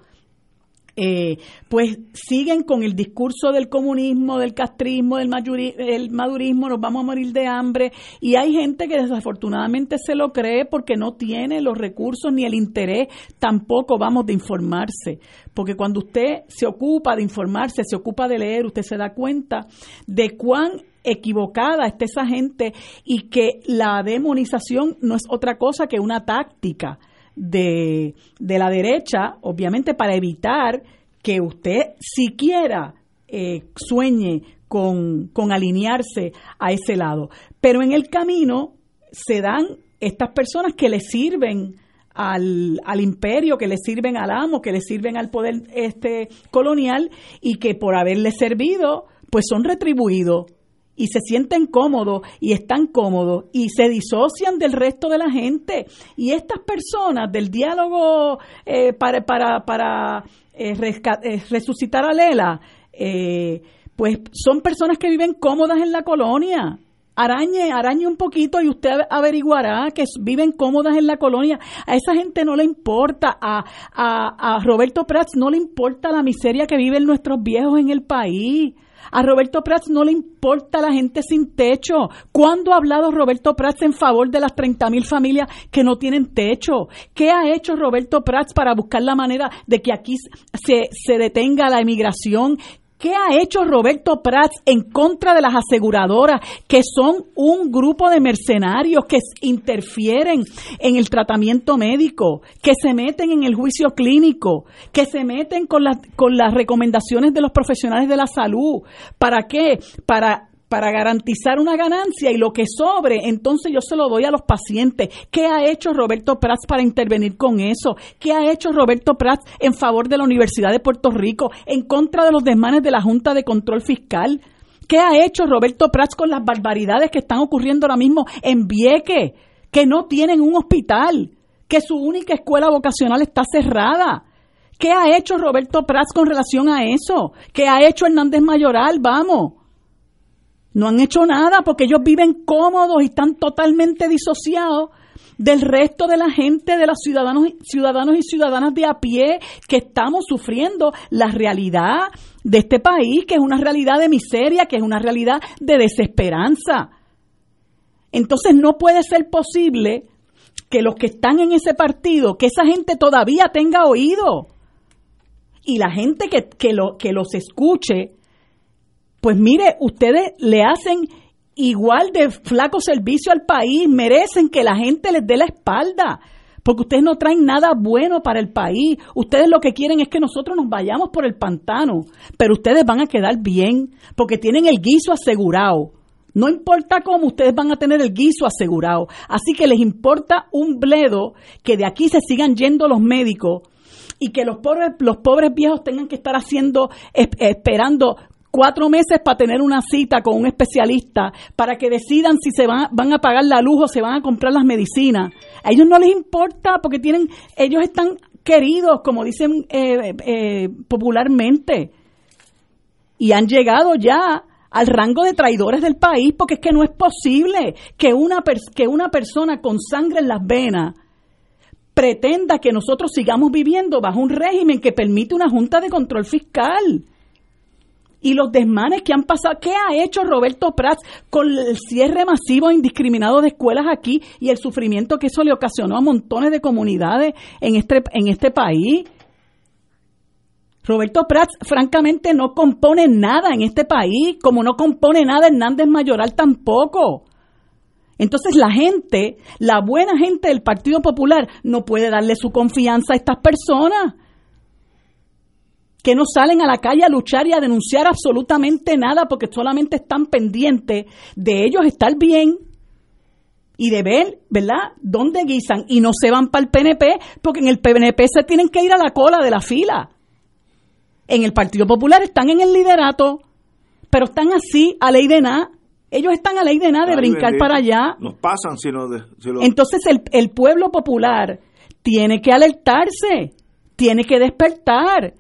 eh, pues siguen con el discurso del comunismo, del castrismo, del madurismo, nos vamos a morir de hambre, y hay gente que desafortunadamente se lo cree porque no tiene los recursos ni el interés tampoco, vamos, de informarse, porque cuando usted se ocupa de informarse, se ocupa de leer, usted se da cuenta de cuán equivocada está esa gente y que la demonización no es otra cosa que una táctica de, de la derecha, obviamente para evitar que usted siquiera eh, sueñe con, con alinearse a ese lado. Pero en el camino se dan estas personas que le sirven al, al, imperio, que le sirven al amo, que le sirven al poder este colonial y que por haberle servido, pues son retribuidos y se sienten cómodos y están cómodos y se disocian del resto de la gente. Y estas personas del diálogo eh, para, para, para eh, eh, resucitar a Lela, pues son personas que viven cómodas en la colonia. Arañe, arañe un poquito y usted averiguará que viven cómodas en la colonia. A esa gente no le importa, a, a, a Roberto Prats no le importa la miseria que viven nuestros viejos en el país. A Roberto Prats no le importa la gente sin techo. ¿Cuándo ha hablado Roberto Prats en favor de las 30 mil familias que no tienen techo? ¿Qué ha hecho Roberto Prats para buscar la manera de que aquí se, se detenga la emigración? ¿Qué ha hecho Roberto Prats en contra de las aseguradoras, que son un grupo de mercenarios que interfieren en el tratamiento médico, que se meten en el juicio clínico, que se meten con las, con las recomendaciones de los profesionales de la salud? ¿Para qué? Para para garantizar una ganancia y lo que sobre, entonces yo se lo doy a los pacientes. ¿Qué ha hecho Roberto Prats para intervenir con eso? ¿Qué ha hecho Roberto Prats en favor de la Universidad de Puerto Rico, en contra de los desmanes de la Junta de Control Fiscal? ¿Qué ha hecho Roberto Prats con las barbaridades que están ocurriendo ahora mismo en Vieque? Que no tienen un hospital, que su única escuela vocacional está cerrada. ¿Qué ha hecho Roberto Prats con relación a eso? ¿Qué ha hecho Hernández Mayoral? Vamos. No han hecho nada porque ellos viven cómodos y están totalmente disociados del resto de la gente, de los ciudadanos, ciudadanos y ciudadanas de a pie que estamos sufriendo la realidad de este país, que es una realidad de miseria, que es una realidad de desesperanza. Entonces no puede ser posible que los que están en ese partido, que esa gente todavía tenga oído y la gente que, que, lo, que los escuche pues mire, ustedes le hacen igual de flaco servicio al país, merecen que la gente les dé la espalda, porque ustedes no traen nada bueno para el país, ustedes lo que quieren es que nosotros nos vayamos por el pantano, pero ustedes van a quedar bien, porque tienen el guiso asegurado. No importa cómo, ustedes van a tener el guiso asegurado. Así que les importa un bledo que de aquí se sigan yendo los médicos y que los pobres, los pobres viejos tengan que estar haciendo, esperando cuatro meses para tener una cita con un especialista, para que decidan si se van, van a pagar la luz o se van a comprar las medicinas. A ellos no les importa porque tienen, ellos están queridos, como dicen eh, eh, popularmente, y han llegado ya al rango de traidores del país, porque es que no es posible que una, que una persona con sangre en las venas pretenda que nosotros sigamos viviendo bajo un régimen que permite una junta de control fiscal. Y los desmanes que han pasado, ¿qué ha hecho Roberto Prats con el cierre masivo e indiscriminado de escuelas aquí y el sufrimiento que eso le ocasionó a montones de comunidades en este, en este país? Roberto Prats, francamente, no compone nada en este país, como no compone nada Hernández Mayoral tampoco. Entonces la gente, la buena gente del Partido Popular, no puede darle su confianza a estas personas que no salen a la calle a luchar y a denunciar absolutamente nada porque solamente están pendientes de ellos estar bien y de ver, ¿verdad?, dónde guisan y no se van para el PNP porque en el PNP se tienen que ir a la cola de la fila. En el Partido Popular están en el liderato, pero están así a ley de nada. Ellos están a ley de nada de brincar para allá. Nos pasan si, no Entonces el, el pueblo popular tiene que alertarse, tiene que despertar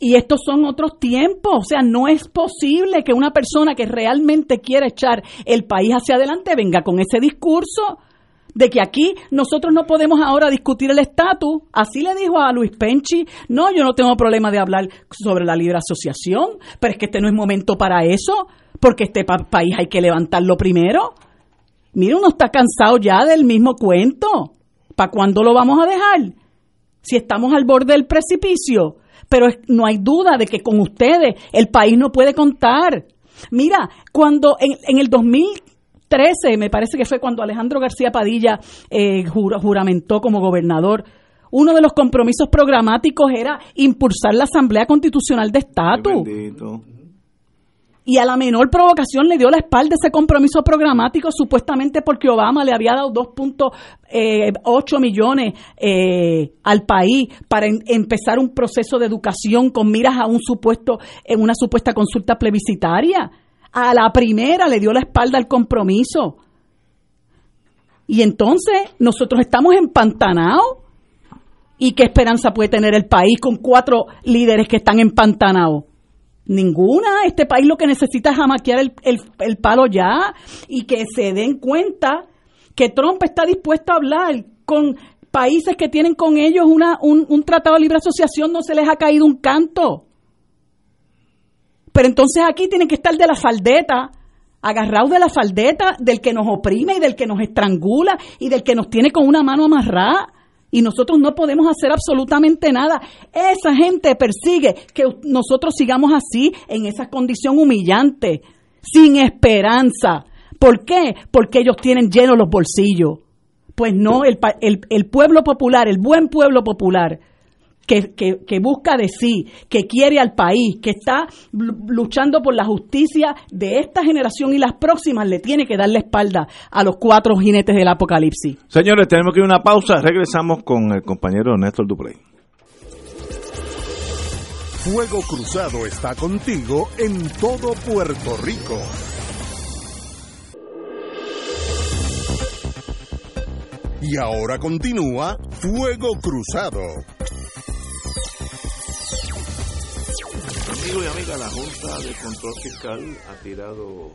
y estos son otros tiempos, o sea, no es posible que una persona que realmente quiera echar el país hacia adelante venga con ese discurso de que aquí nosotros no podemos ahora discutir el estatus. Así le dijo a Luis Penchi, no, yo no tengo problema de hablar sobre la libre asociación, pero es que este no es momento para eso, porque este país hay que levantarlo primero. Mira, uno está cansado ya del mismo cuento. ¿Para cuándo lo vamos a dejar? Si estamos al borde del precipicio pero no hay duda de que con ustedes el país no puede contar. Mira, cuando en, en el 2013, me parece que fue cuando Alejandro García Padilla eh, juramentó como gobernador, uno de los compromisos programáticos era impulsar la Asamblea Constitucional de Estatus y a la menor provocación le dio la espalda ese compromiso programático supuestamente porque Obama le había dado 2.8 eh, millones eh, al país para empezar un proceso de educación con miras a un supuesto en una supuesta consulta plebiscitaria. A la primera le dio la espalda al compromiso. Y entonces nosotros estamos empantanados. ¿Y qué esperanza puede tener el país con cuatro líderes que están empantanados? Ninguna. Este país lo que necesita es amaquear el, el, palo ya y que se den cuenta que Trump está dispuesto a hablar con países que tienen con ellos una, un, un tratado de libre asociación, no se les ha caído un canto. Pero entonces aquí tienen que estar de la faldeta, agarrados de la faldeta del que nos oprime y del que nos estrangula y del que nos tiene con una mano amarrada y nosotros no podemos hacer absolutamente nada. Esa gente persigue que nosotros sigamos así, en esa condición humillante, sin esperanza. ¿Por qué? Porque ellos tienen llenos los bolsillos. Pues no, el, el, el pueblo popular, el buen pueblo popular, que, busca de sí, que quiere al país, que está luchando por la justicia de esta generación y las próximas, le tiene que dar la espalda a los cuatro jinetes del apocalipsis. Señores, tenemos que ir a una pausa. Regresamos con el compañero Néstor Duprey. Fuego Cruzado está contigo en todo Puerto Rico. Y ahora continúa Fuego Cruzado. Amigos y amigas, la Junta de Control Fiscal ha tirado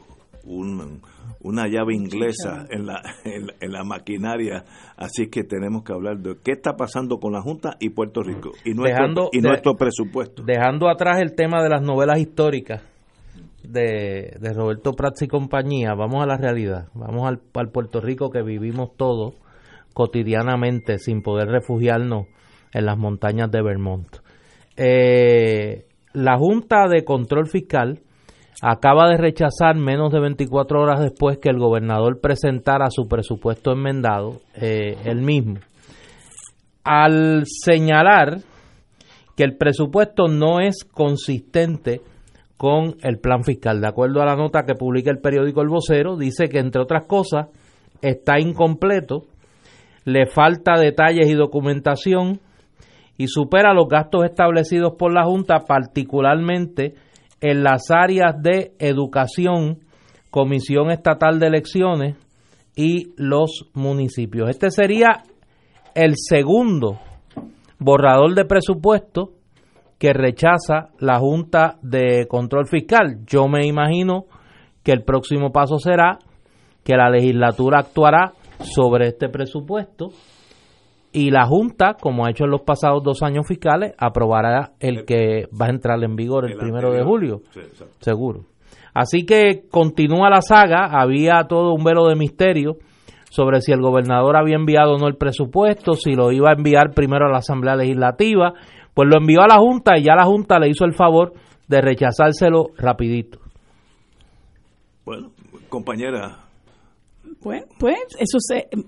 una llave inglesa en la, en, la maquinaria, así que tenemos que hablar de qué está pasando con la Junta y Puerto Rico y nuestro, y nuestro presupuesto. Dejando atrás el tema de las novelas históricas de, Roberto Prats y compañía, vamos a la realidad, vamos al, al Puerto Rico que vivimos todos cotidianamente sin poder refugiarnos en las montañas de Vermont. Eh, la Junta de Control Fiscal acaba de rechazar menos de 24 horas después que el gobernador presentara su presupuesto enmendado, eh, el mismo, al señalar que el presupuesto no es consistente con el plan fiscal. De acuerdo a la nota que publica el periódico El Vocero, dice que entre otras cosas está incompleto, le falta detalles y documentación, y supera los gastos establecidos por la Junta, particularmente en las áreas de educación, Comisión Estatal de Elecciones y los municipios. Este sería el segundo borrador de presupuesto que rechaza la Junta de Control Fiscal. Yo me imagino que el próximo paso será que la legislatura actuará sobre este presupuesto y la Junta, como ha hecho en los pasados dos años fiscales, aprobará el que va a entrar en vigor el, primero de julio, seguro. Así que continúa la saga, había todo un velo de misterio sobre si el gobernador había enviado o no el presupuesto, si lo iba a enviar primero a la Asamblea Legislativa, pues lo envió a la Junta y ya la Junta le hizo el favor de rechazárselo rapidito. Bueno, compañera, pues, pues eso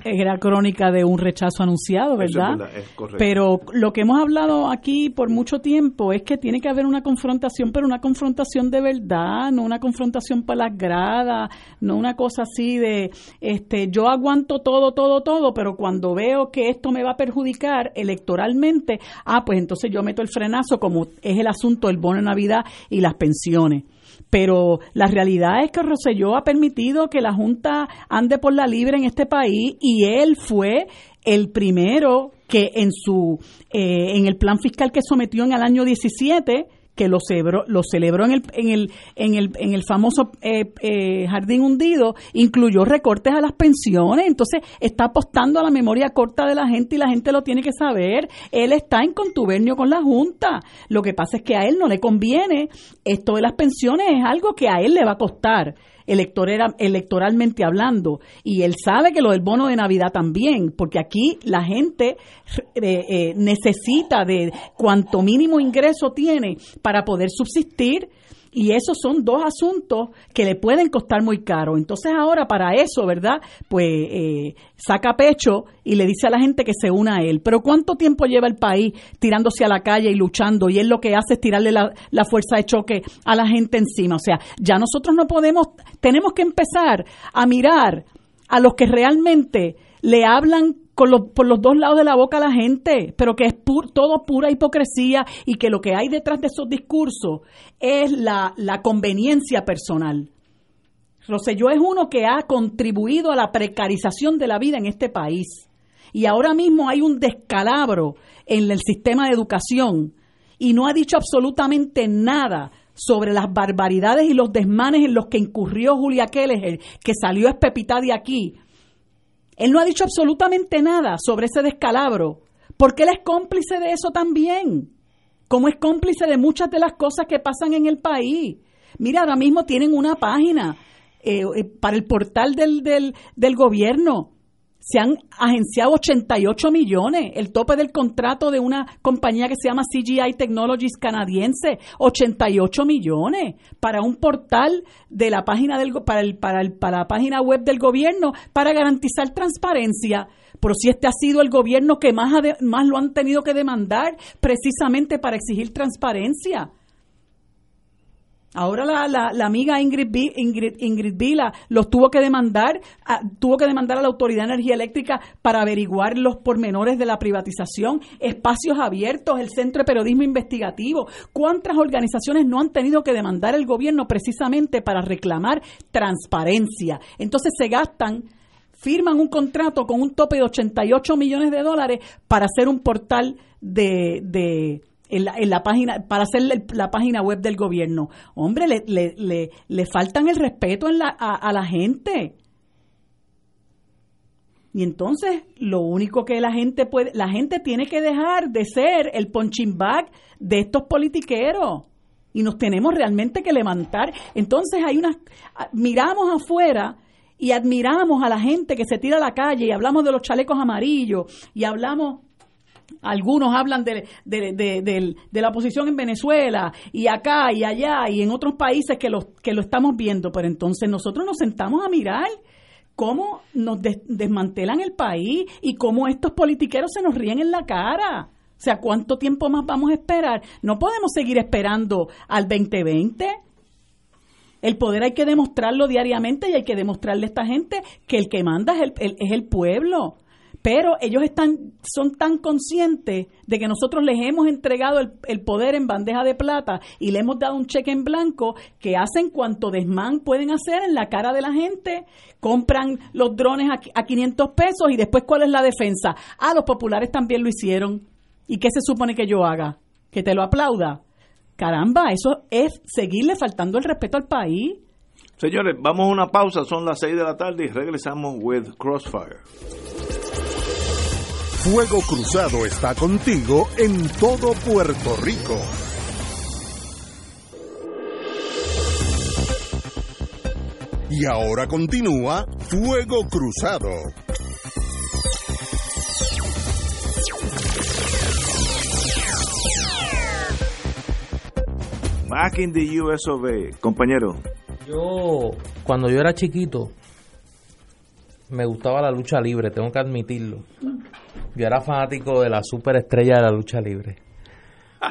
era crónica de un rechazo anunciado, ¿verdad? pero lo que hemos hablado aquí por mucho tiempo es que tiene que haber una confrontación, pero una confrontación de verdad, no una confrontación para las gradas, no una cosa así de, este, yo aguanto todo, todo, todo, pero cuando veo que esto me va a perjudicar electoralmente, ah, pues entonces yo meto el frenazo como es el asunto del bono de Navidad y las pensiones pero la realidad es que Roselló ha permitido que la Junta ande por la libre en este país y él fue el primero que en su eh, en el plan fiscal que sometió en el año 17 que lo celebró, lo celebró en el, en el, en el, en el famoso eh, eh, jardín hundido, incluyó recortes a las pensiones, entonces está apostando a la memoria corta de la gente y la gente lo tiene que saber. Él está en contubernio con la Junta. Lo que pasa es que a él no le conviene. Esto de las pensiones es algo que a él le va a costar electoralmente hablando. Y él sabe que lo del bono de Navidad también, porque aquí la gente eh, eh, necesita de cuanto mínimo ingreso tiene para poder subsistir y esos son dos asuntos que le pueden costar muy caro. Entonces ahora para eso, ¿verdad? Pues eh, saca pecho y le dice a la gente que se una a él. Pero ¿cuánto tiempo lleva el país tirándose a la calle y luchando? Y él lo que hace es tirarle la, la fuerza de choque a la gente encima. O sea, ya nosotros no podemos, tenemos que empezar a mirar a los que realmente le hablan por los dos lados de la boca la gente, pero que es todo pura hipocresía y que lo que hay detrás de esos discursos es la, la conveniencia personal. Rosselló es uno que ha contribuido a la precarización de la vida en este país. Y ahora mismo hay un descalabro en el sistema de educación y no ha dicho absolutamente nada sobre las barbaridades y los desmanes en los que incurrió Julia Keller, que salió espepita de aquí él no ha dicho absolutamente nada sobre ese descalabro, porque él es cómplice de eso también, como es cómplice de muchas de las cosas que pasan en el país. Mira, ahora mismo tienen una página eh, eh, para el portal del, del, del gobierno se han agenciado 88 millones, el tope del contrato de una compañía que se llama CGI Technologies canadiense, 88 millones para un portal de la página del para el para el para la página web del gobierno para garantizar transparencia. Pero si este ha sido el gobierno que más, más lo han tenido que demandar precisamente para exigir transparencia. Ahora la, la, amiga Ingrid, Ingrid, Ingrid Vila los tuvo que demandar, tuvo que demandar a la Autoridad de Energía Eléctrica para averiguar los pormenores de la privatización, espacios abiertos, el Centro de Periodismo Investigativo. ¿Cuántas organizaciones no han tenido que demandar el gobierno precisamente para reclamar transparencia? Entonces se gastan firman un contrato con un tope de 88 millones de dólares para hacer un portal de, de en la, página, para hacer la página web del gobierno. Hombre, le, le, le, faltan el respeto en la, a, la gente. Y entonces lo único que la gente puede, la gente tiene que dejar de ser el punching bag de estos politiqueros. Y nos tenemos realmente que levantar. Entonces hay unas, miramos afuera y admiramos a la gente que se tira a la calle y hablamos de los chalecos amarillos y hablamos algunos hablan de, de, la oposición en Venezuela y acá y allá y en otros países que lo, que lo estamos viendo, pero entonces nosotros nos sentamos a mirar cómo nos desmantelan el país y cómo estos politiqueros se nos ríen en la cara. O sea, ¿cuánto tiempo más vamos a esperar? No podemos seguir esperando al 2020. El poder hay que demostrarlo diariamente y hay que demostrarle a esta gente que el que manda es el, es el pueblo pero ellos están, son tan conscientes de que nosotros les hemos entregado el, poder en bandeja de plata y le hemos dado un cheque en blanco que hacen cuanto desmán pueden hacer en la cara de la gente, compran los drones a, a 500 pesos y después cuál es la defensa. Ah, los populares también lo hicieron. ¿Y qué se supone que yo haga? ¿Que te lo aplauda? Caramba, eso es seguirle faltando el respeto al país. Señores, vamos a una pausa, son las 6 de la tarde y regresamos with Crossfire. Fuego Cruzado está contigo en todo Puerto Rico. Y ahora continúa Fuego Cruzado. Back in the US of A. Compañero, Yo, cuando yo era chiquito, me gustaba la lucha libre, tengo que admitirlo. Yo era fanático de la superestrella de la lucha libre.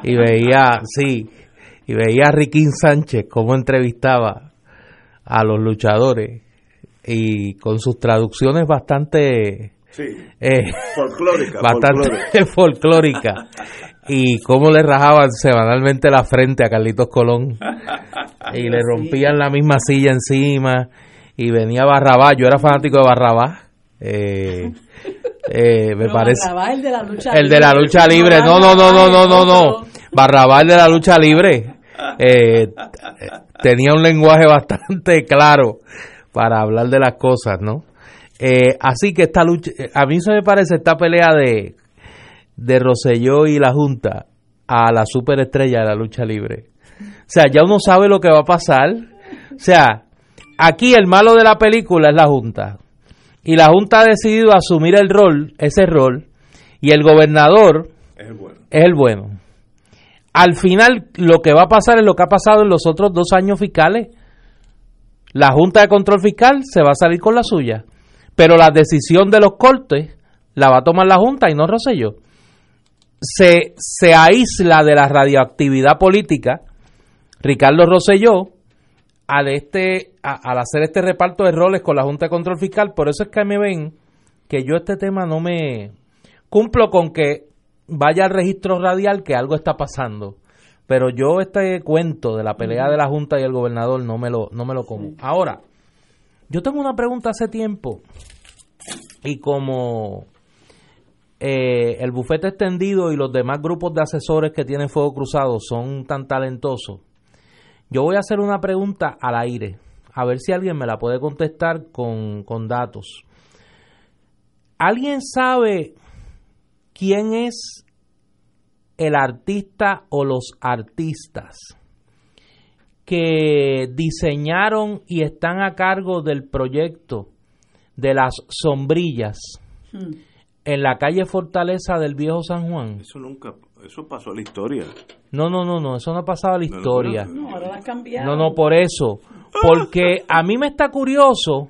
Y veía, sí, y veía a Riquín Sánchez cómo entrevistaba a los luchadores y con sus traducciones bastante sí, eh, folclórica, bastante folclórica. Y cómo le rajaban semanalmente la frente a Carlitos Colón. Y le rompían la misma silla encima. Y venía Barrabás, yo era fanático de Barrabás eh, eh, me parece Barrabás, el de la lucha el de la lucha libre no no no no no no no Barrabás el de la lucha libre eh, tenía un lenguaje bastante claro para hablar de las cosas no Eh, así que esta lucha a mí se me parece esta pelea de de Rosselló y la Junta a la superestrella de la lucha libre. O sea, ya uno sabe lo que va a pasar. O sea, aquí el malo de la película es la Junta. Y la Junta ha decidido asumir el rol, ese rol, y el gobernador Es el bueno. es el bueno. Al final, lo que va a pasar es lo que ha pasado en los otros dos años fiscales. La Junta de Control Fiscal se va a salir con la suya. Pero la decisión de los cortes la va a tomar la Junta y no Rosselló. Se, se aísla de la radioactividad política Ricardo Rosselló al, este, a- al hacer este reparto de roles con la Junta de Control Fiscal. Por eso es que me ven que yo este tema no me cumplo con que vaya al registro radial que algo está pasando. Pero yo este cuento de la pelea de la Junta y el gobernador no me lo, no me lo como. Ahora, yo tengo una pregunta hace tiempo y como eh, el bufete extendido y los demás grupos de asesores que tienen Fuego Cruzado son tan talentosos, yo voy a hacer una pregunta al aire, a ver si alguien me la puede contestar con, con datos. ¿Alguien sabe quién es el artista o los artistas que diseñaron y están a cargo del proyecto de las sombrillas Hmm. en la calle Fortaleza del Viejo San Juan? Eso nunca, eso pasó a la historia. No, no, no, no, eso no ha pasado a la No, no, historia. no, No, cambiaron. No, no, por eso. Porque a mí me está curioso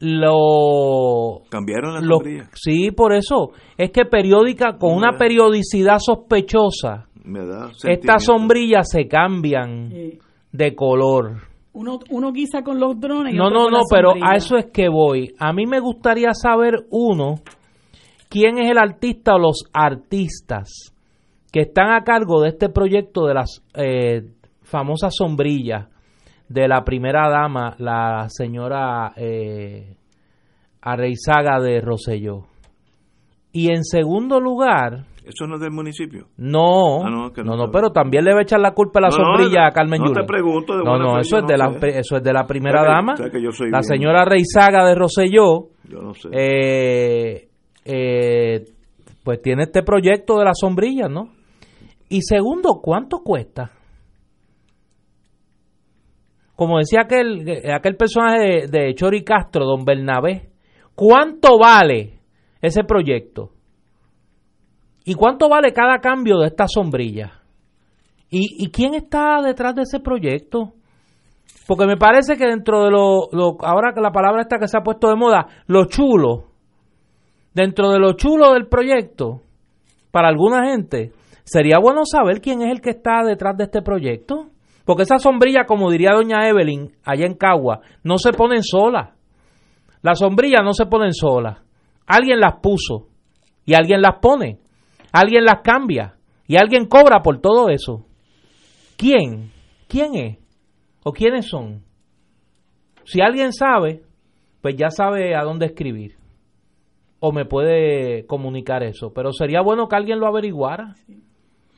lo... Cambiaron la lo- sombrilla. sí, por eso. Es que periódica, con una periodicidad sospechosa, Me da estas sombrillas se cambian Sí. de color. Uno, uno guisa con los drones. y No, no, no, pero sombrilla. a eso es que voy. A mí me gustaría saber, uno, quién es el artista o los artistas que están a cargo de este proyecto de las eh, famosas sombrillas de la primera dama, la señora eh, Arreizaga de Roselló. Y en segundo lugar, Eso no es del municipio. no, Ah, no, no, no, no pero también le va a echar la culpa a la No, no, sombrilla a Carmen no te Yulín. pregunto de No, no, eso es de no la sé. eso es de la primera O sea que- dama. o sea la bien. señora Reizaga de Roselló Yo no sé. eh, eh, pues tiene este proyecto de las sombrillas, ¿no? Y segundo, ¿cuánto cuesta? Como decía aquel, aquel personaje de, Chori Castro, don Bernabé, ¿cuánto vale ese proyecto? ¿Y cuánto vale cada cambio de esta sombrilla? ¿Y, y quién está detrás de ese proyecto? Porque me parece que dentro de lo, lo- ahora que la palabra esta que se ha puesto de moda, lo chulo, dentro de lo chulo del proyecto, para alguna gente, sería bueno saber quién es el que está detrás de este proyecto. Porque esa sombrilla, como diría doña Evelyn, allá en Cagua, no se ponen solas. Las sombrillas no se ponen solas. Alguien las puso y alguien las pone. Alguien las cambia y alguien cobra por todo eso. ¿Quién? ¿Quién es? ¿O quiénes son? Si alguien sabe, pues ya sabe a dónde escribir. O me puede comunicar eso. Pero sería bueno que alguien lo averiguara.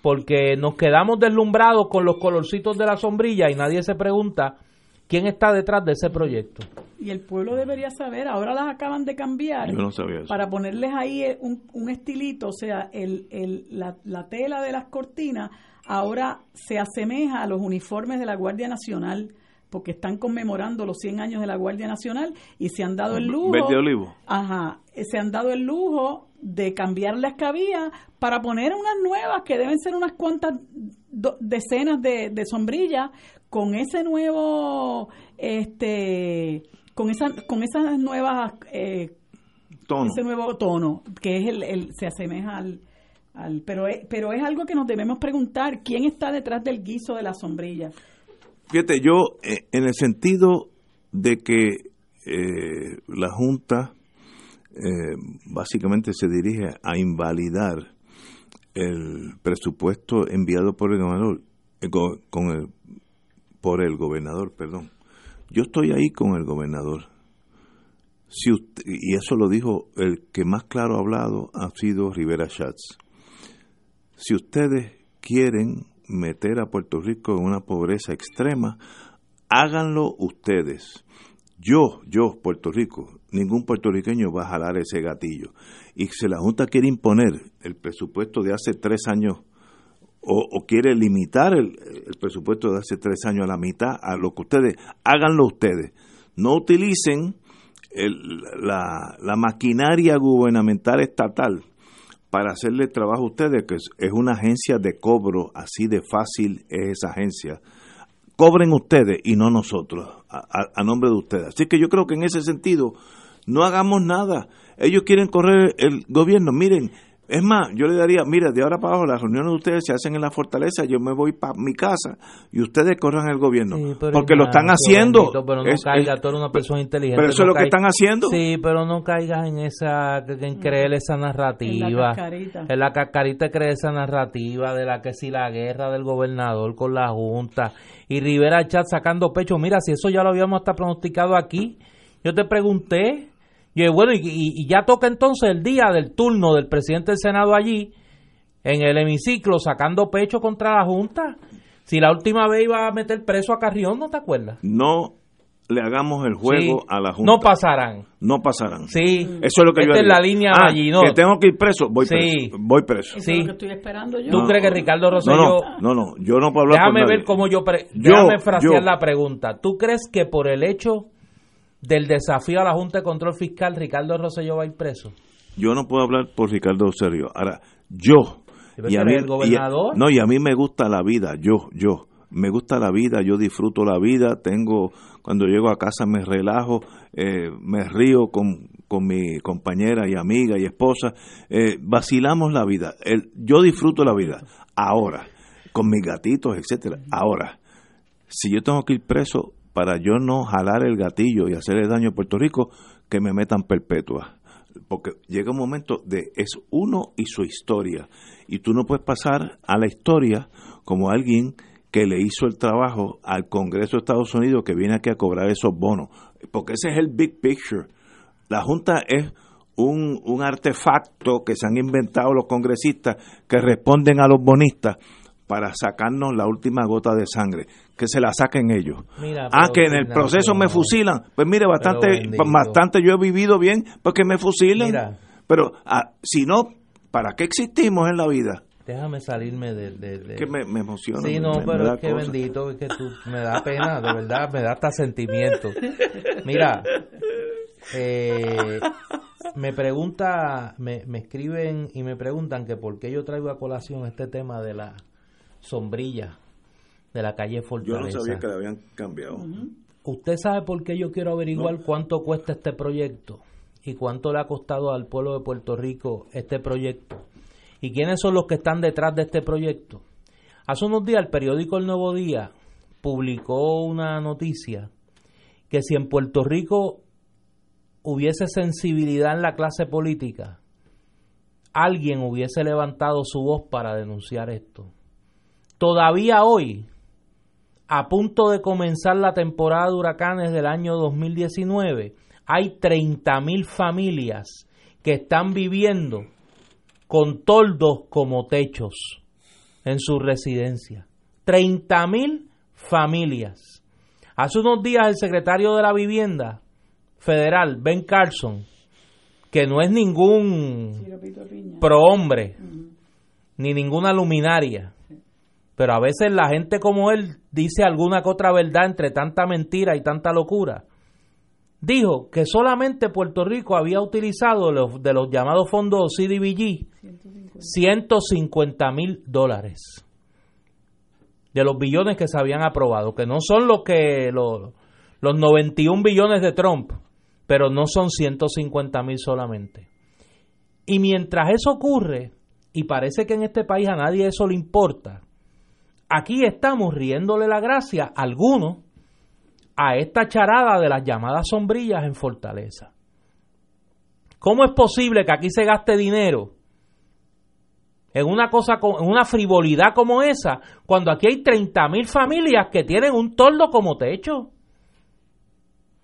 Porque nos quedamos deslumbrados con los colorcitos de la sombrilla y nadie se pregunta ¿Quién está detrás de ese proyecto? Y el pueblo debería saber, ahora las acaban de cambiar Yo no sabía eso. para ponerles ahí eh, un, un estilito, o sea, el, el, la, la tela de las cortinas ahora se asemeja a los uniformes de la Guardia Nacional, porque están conmemorando los 100 años de la Guardia Nacional y se han dado el lujo. Verde olivo. Ajá, se han dado el lujo de cambiar las había para poner unas nuevas que deben ser unas cuantas do- decenas de, de sombrillas con ese nuevo, este, con esa, con esas nuevas, eh, Tono. ese nuevo tono que es el, el- se asemeja al, al pero es, pero es algo que nos debemos preguntar quién está detrás del guiso de la sombrilla. Fíjate, yo, eh, en el sentido de que eh, la Junta eh, básicamente se dirige a invalidar el presupuesto enviado por el gobernador, eh, con el, por el gobernador, perdón. Yo estoy ahí con el gobernador. Si usted- y eso lo dijo el que más claro ha hablado ha sido Rivera Schatz. Si ustedes quieren meter a Puerto Rico en una pobreza extrema, háganlo ustedes. Yo, yo, Puerto Rico, ningún puertorriqueño va a jalar ese gatillo. Y si la Junta quiere imponer el presupuesto de hace tres años o, quiere limitar el, presupuesto de hace tres años a la mitad, a lo que ustedes, háganlo ustedes. No utilicen el- la maquinaria gubernamental estatal para hacerle trabajo a ustedes, que es, una agencia de cobro, así de fácil es esa agencia. Cobren ustedes y no nosotros, a- a nombre de ustedes. Así que yo creo que en ese sentido, no hagamos nada. Ellos quieren correr el gobierno. Miren, es más, yo le daría, mira, de ahora para abajo las reuniones de ustedes se hacen en la fortaleza, yo me voy para mi casa y ustedes corran el gobierno. Sí, pero porque lo están haciendo. bendito, pero no Es- caiga, es- tú eres una persona inteligente. pero eso es lo que están haciendo. Sí, pero no caigas en esa, en creer esa narrativa. En la cascarita. En la cascarita creer esa narrativa de la que si la guerra del gobernador con la Junta y Rivera Chat sacando pecho. Mira, si eso ya lo habíamos hasta pronosticado aquí. Yo te pregunté, y eh, bueno, y, y- y ya toca entonces el día del turno del presidente del Senado allí, en el hemiciclo, sacando pecho contra la Junta. Si la última vez iba a meter preso a Carrión, ¿no te acuerdas? No le hagamos el juego Sí. a la Junta. No pasarán. No pasarán. Sí. Eso es lo que yo Esta es haría. la línea Ah, Maginot. Que tengo que ir preso, voy Sí. preso. Voy preso. Eso Sí. es lo que estoy esperando yo. ¿Tú No. crees que Ricardo No, Rosselló... no, no, no, yo no puedo hablar por Déjame nadie. ver cómo yo... pre- Yo, déjame frasear yo. la pregunta. ¿Tú crees que por el hecho del desafío a la Junta de Control Fiscal, Ricardo Rosselló va a ir preso? Yo no puedo hablar por Ricardo Serio. Ahora, yo y a mí el gobernador. y- no, y a mí me gusta la vida, yo, yo me gusta la vida, yo disfruto la vida, tengo cuando llego a casa me relajo, eh, me río con, con mi compañera y amiga y esposa, eh, vacilamos la vida, El- yo disfruto la vida. Ahora, con mis gatitos, etcétera. Ahora, si yo tengo que ir preso para yo no jalar el gatillo y hacerle daño a Puerto Rico, que me metan perpetua. Porque llega un momento de es uno y su historia. Y tú no puedes pasar a la historia como alguien que le hizo el trabajo al Congreso de Estados Unidos que viene aquí a cobrar esos bonos. Porque ese es el big picture. La Junta es un, un artefacto que se han inventado los congresistas que responden a los bonistas para sacarnos la última gota de sangre, que se la saquen ellos. Mira, ah, que en el proceso me fusilan. Pues mire, bastante, bastante yo he vivido bien porque me fusilen. Mira. Pero ah, si no, ¿para qué existimos en la vida? Déjame salirme de... de- de- Que me, me emociona. Sí, me- no, me- me pero da es que cosa. bendito, es que tú me da pena, de verdad, me da hasta sentimiento. Mira, eh, me pregunta, me, me escriben y me preguntan que por qué yo traigo a colación este tema de la sombrilla de la calle Yo Fortaleza. no sabía que la habían cambiado. ¿Usted sabe por qué yo quiero averiguar cuánto cuesta este proyecto? ¿Y cuánto le ha costado al pueblo de Puerto Rico este proyecto? ¿Y quiénes son los que están detrás de este proyecto? Hace unos días el periódico El Nuevo Día publicó una noticia que si en Puerto Rico hubiese sensibilidad en la clase política, alguien hubiese levantado su voz para denunciar esto. Todavía hoy, a punto de comenzar la temporada de huracanes del año 2019, hay 30.000 familias que están viviendo con toldos como techos en su residencia. 30.000 familias. Hace unos días el secretario de la Vivienda Federal, Ben Carson, que no es ningún prohombre, ni ninguna luminaria, pero a veces la gente como él dice alguna que otra verdad entre tanta mentira y tanta locura. Dijo que solamente Puerto Rico había utilizado los, de los llamados fondos CDBG 150 mil dólares de los billones que se habían aprobado, que no son los que los, los 91 billones de Trump, pero no son 150 mil solamente. Y mientras eso ocurre, y parece que en este país a nadie eso le importa, aquí estamos riéndole la gracia a algunos a esta charada de las llamadas sombrillas en Fortaleza. ¿Cómo es posible que aquí se gaste dinero en una cosa en una frivolidad como esa cuando aquí hay 30 mil familias que tienen un toldo como techo?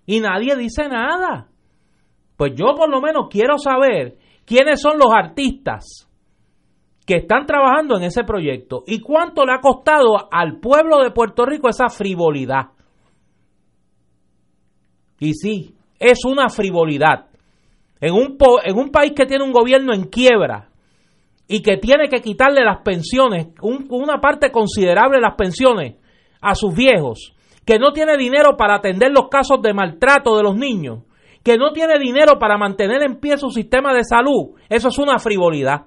Y nadie dice nada. Pues yo por lo menos quiero saber quiénes son los artistas que están trabajando en ese proyecto y cuánto le ha costado al pueblo de Puerto Rico esa frivolidad. Y sí, es una frivolidad. En un, en un país que tiene un gobierno en quiebra y que tiene que quitarle las pensiones, una parte considerable de las pensiones a sus viejos, que no tiene dinero para atender los casos de maltrato de los niños, que no tiene dinero para mantener en pie su sistema de salud, eso es una frivolidad.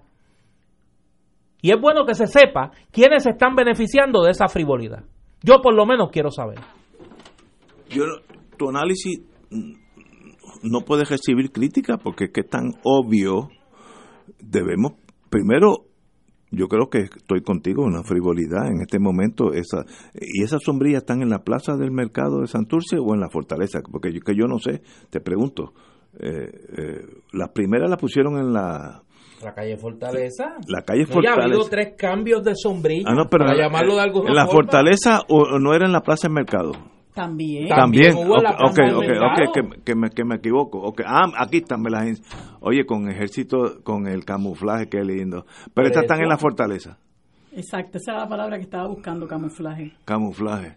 Y es bueno que se sepa quiénes se están beneficiando de esa frivolidad. Yo por lo menos quiero saber. Tu análisis no puede recibir crítica porque es que tan obvio. Debemos, primero, yo creo que estoy contigo, una frivolidad en este momento. Esa, ¿Y esas sombrillas están en la plaza del mercado de Santurce o en la fortaleza? Porque yo, que yo no sé, te pregunto. Eh, eh, las primeras las pusieron en la la calle Fortaleza. La calle Fortaleza. ha habido tres cambios de sombrilla. Ah, para llamarlo de alguna ¿En la Fortaleza o no era en la Plaza del Mercado? También. También. Ok, ok, que, que, me, que me equivoco. Okay. Ah, aquí están. las, oye, con ejército, con el camuflaje, qué lindo. Pero estas están en la Fortaleza. Exacto, esa es la palabra que estaba buscando, camuflaje. Camuflaje.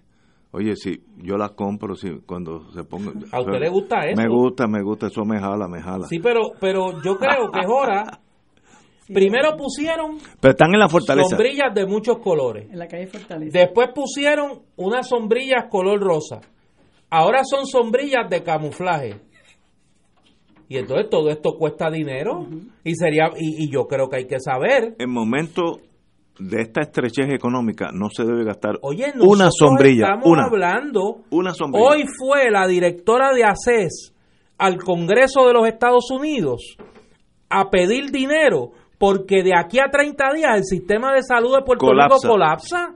Oye, sí, yo las compro sí, cuando se ponga. ¿A usted le gusta eso? Me gusta, me gusta, eso me jala, me jala. Sí, pero, pero yo creo que es hora Primero pusieron Pero están en la fortaleza. sombrillas de muchos colores. En la calle Fortaleza. Después pusieron unas sombrillas color rosa. Ahora son sombrillas de camuflaje. Y entonces todo esto cuesta dinero y sería y, yo creo que hay que saber. En momento de esta estrechez económica no se debe gastar una sombrilla. Estamos hablando. Una sombrilla. Hoy fue la directora de ACES al Congreso de los Estados Unidos a pedir dinero porque de aquí a 30 días el sistema de salud de Puerto Rico colapsa.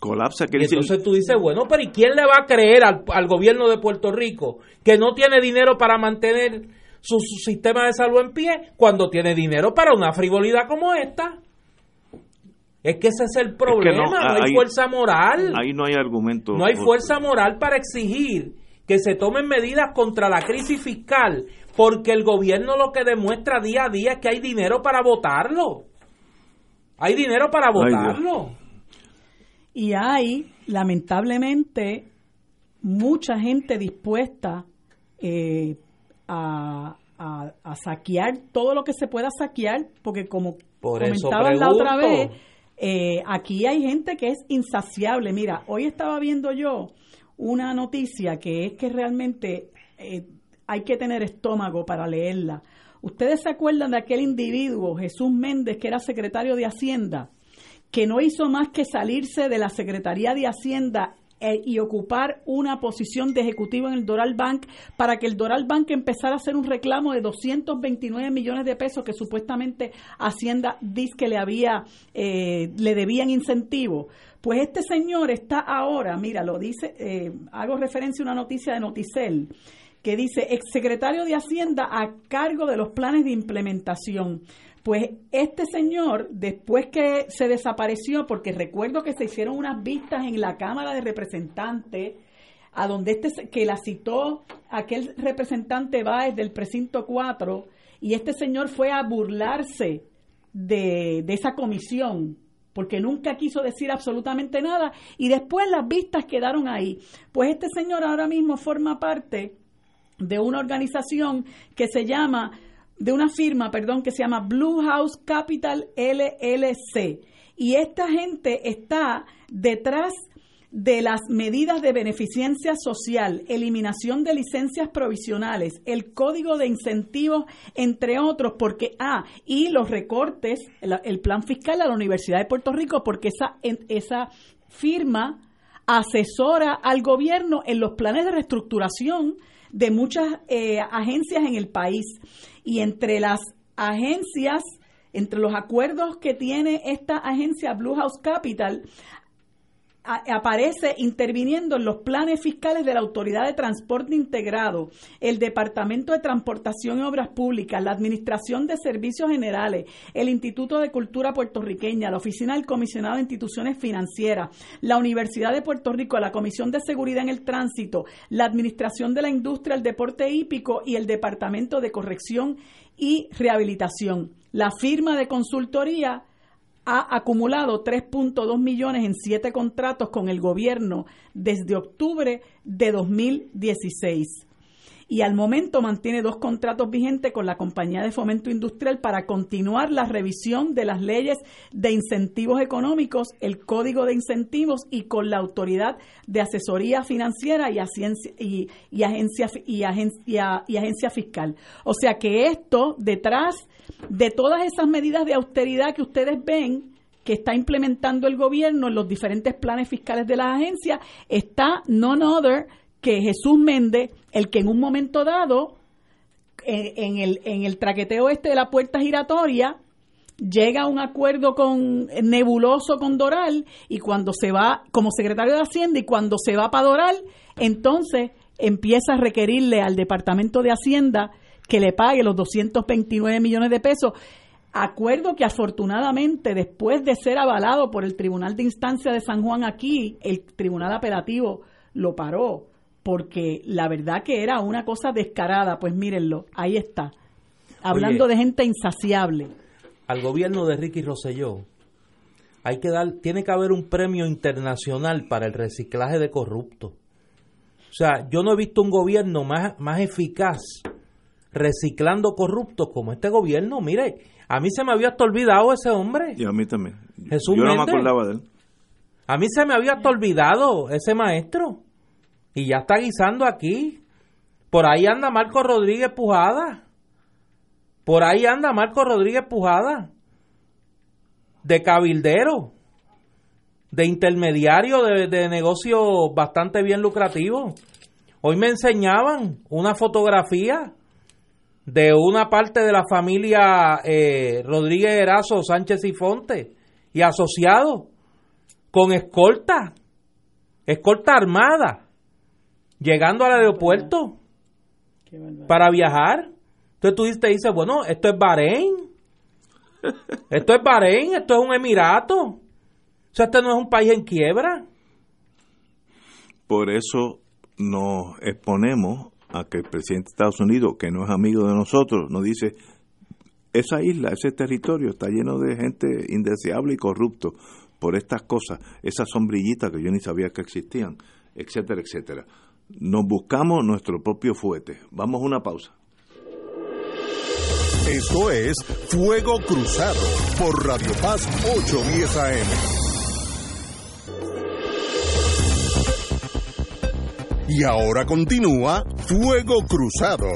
Colapsa, y entonces tú dices, bueno, pero ¿y quién le va a creer al, gobierno de Puerto Rico que no tiene dinero para mantener su, sistema de salud en pie cuando tiene dinero para una frivolidad como esta? Es que ese es el problema, no, hay, fuerza moral. Ahí no hay argumento. No hay fuerza moral para exigir que se tomen medidas contra la crisis fiscal porque el gobierno lo que demuestra día a día es que hay dinero para votarlo. Hay dinero para votarlo. y hay, lamentablemente, mucha gente dispuesta eh, a, saquear todo lo que se pueda saquear, porque como Por comentaban la otra vez, eh, aquí hay gente que es insaciable. Mira, hoy estaba viendo yo una noticia que es que realmente eh, hay que tener estómago para leerla. ¿Ustedes se acuerdan de aquel individuo, Jesús Méndez, que era secretario de Hacienda, que no hizo más que salirse de la Secretaría de Hacienda eh, y ocupar una posición de ejecutivo en el Doral Bank para que el Doral Bank empezara a hacer un reclamo de 229 millones de pesos que supuestamente Hacienda dice que le había eh, le debían incentivo. Pues este señor está ahora, mira, lo dice, eh, hago referencia a una noticia de Noticel que dice exsecretario de Hacienda a cargo de los planes de implementación. Pues este señor, después que se desapareció, porque recuerdo que se hicieron unas vistas en la Cámara de Representantes, a donde este que la citó aquel representante Báez del precinto 4, y este señor fue a burlarse de, de esa comisión porque nunca quiso decir absolutamente nada y después las vistas quedaron ahí. Pues este señor ahora mismo forma parte de una organización que se llama, de una firma, perdón, que se llama Blue House Capital LLC. Y esta gente está detrás de las medidas de beneficencia social, eliminación de licencias provisionales, el código de incentivos, entre otros, porque, ah, y los recortes, el, plan fiscal a la Universidad de Puerto Rico, porque esa, esa firma asesora al gobierno en los planes de reestructuración de muchas eh, agencias en el país. Y entre las agencias, entre los acuerdos que tiene esta agencia Blue House Capital, aparece interviniendo en los planes fiscales de la Autoridad de Transporte Integrado, el Departamento de Transportación y Obras Públicas, la Administración de Servicios Generales, el Instituto de Cultura Puertorriqueña, la Oficina del Comisionado de Instituciones Financieras, la Universidad de Puerto Rico, la Comisión de Seguridad en el Tránsito, la Administración de la Industria, el Deporte Hípico y el Departamento de Corrección y Rehabilitación. La firma de consultoría ha acumulado 3.2 millones en siete contratos con el gobierno desde octubre de 2016 y al momento mantiene dos contratos vigentes con la Compañía de Fomento Industrial para continuar la revisión de las leyes de incentivos económicos, el Código de Incentivos y con la Autoridad de Asesoría Financiera y, agencia, y, agencia, y agencia Fiscal. O sea que esto, detrás de todas esas medidas de austeridad que ustedes ven, que está implementando el gobierno en los diferentes planes fiscales de las agencias, está none other que Jesús Méndez, el que en un momento dado, en, el, en el traqueteo este de la puerta giratoria, llega a un acuerdo con nebuloso con Doral y cuando se va como secretario de Hacienda y cuando se va para Doral, entonces empieza a requerirle al Departamento de Hacienda que le pague los 229 millones de pesos. Acuerdo que afortunadamente después de ser avalado por el Tribunal de Instancia de San Juan aquí, el Tribunal Apelativo lo paró porque la verdad que era una cosa descarada, pues mírenlo, ahí está. Hablando de gente insaciable. Al gobierno de Ricky Rosselló hay que dar, tiene que haber un premio internacional para el reciclaje de corruptos. O sea, yo no he visto un gobierno más, más eficaz reciclando corruptos como este gobierno. Mire, a mí se me había hasta olvidado ese hombre. Y a mí también. Jesús yo no me acordaba de él. A mí se me había hasta olvidado ese maestro y ya está guisando aquí. Por ahí anda Marco Rodríguez Pujada. Por ahí anda Marco Rodríguez Pujada. De cabildero. De intermediario de, de negocio bastante bien lucrativo. Hoy me enseñaban una fotografía de una parte de la familia eh, Rodríguez Erazo, Sánchez y Fonte y asociado con escolta, escolta armada llegando al aeropuerto para viajar. Entonces tú te dices, bueno, esto es Bahrein. Esto es Bahrein, esto es un emirato. O sea, este no es un país en quiebra. Por eso nos exponemos a que el presidente de Estados Unidos, que no es amigo de nosotros, nos dice, esa isla, ese territorio está lleno de gente indeseable y corrupto por estas cosas, esas sombrillitas que yo ni sabía que existían, etcétera, etcétera nos buscamos nuestro propio fuete. Vamos a una pausa. Esto es Fuego Cruzado por Radio Paz 810 AM. Y ahora continúa Fuego Cruzado.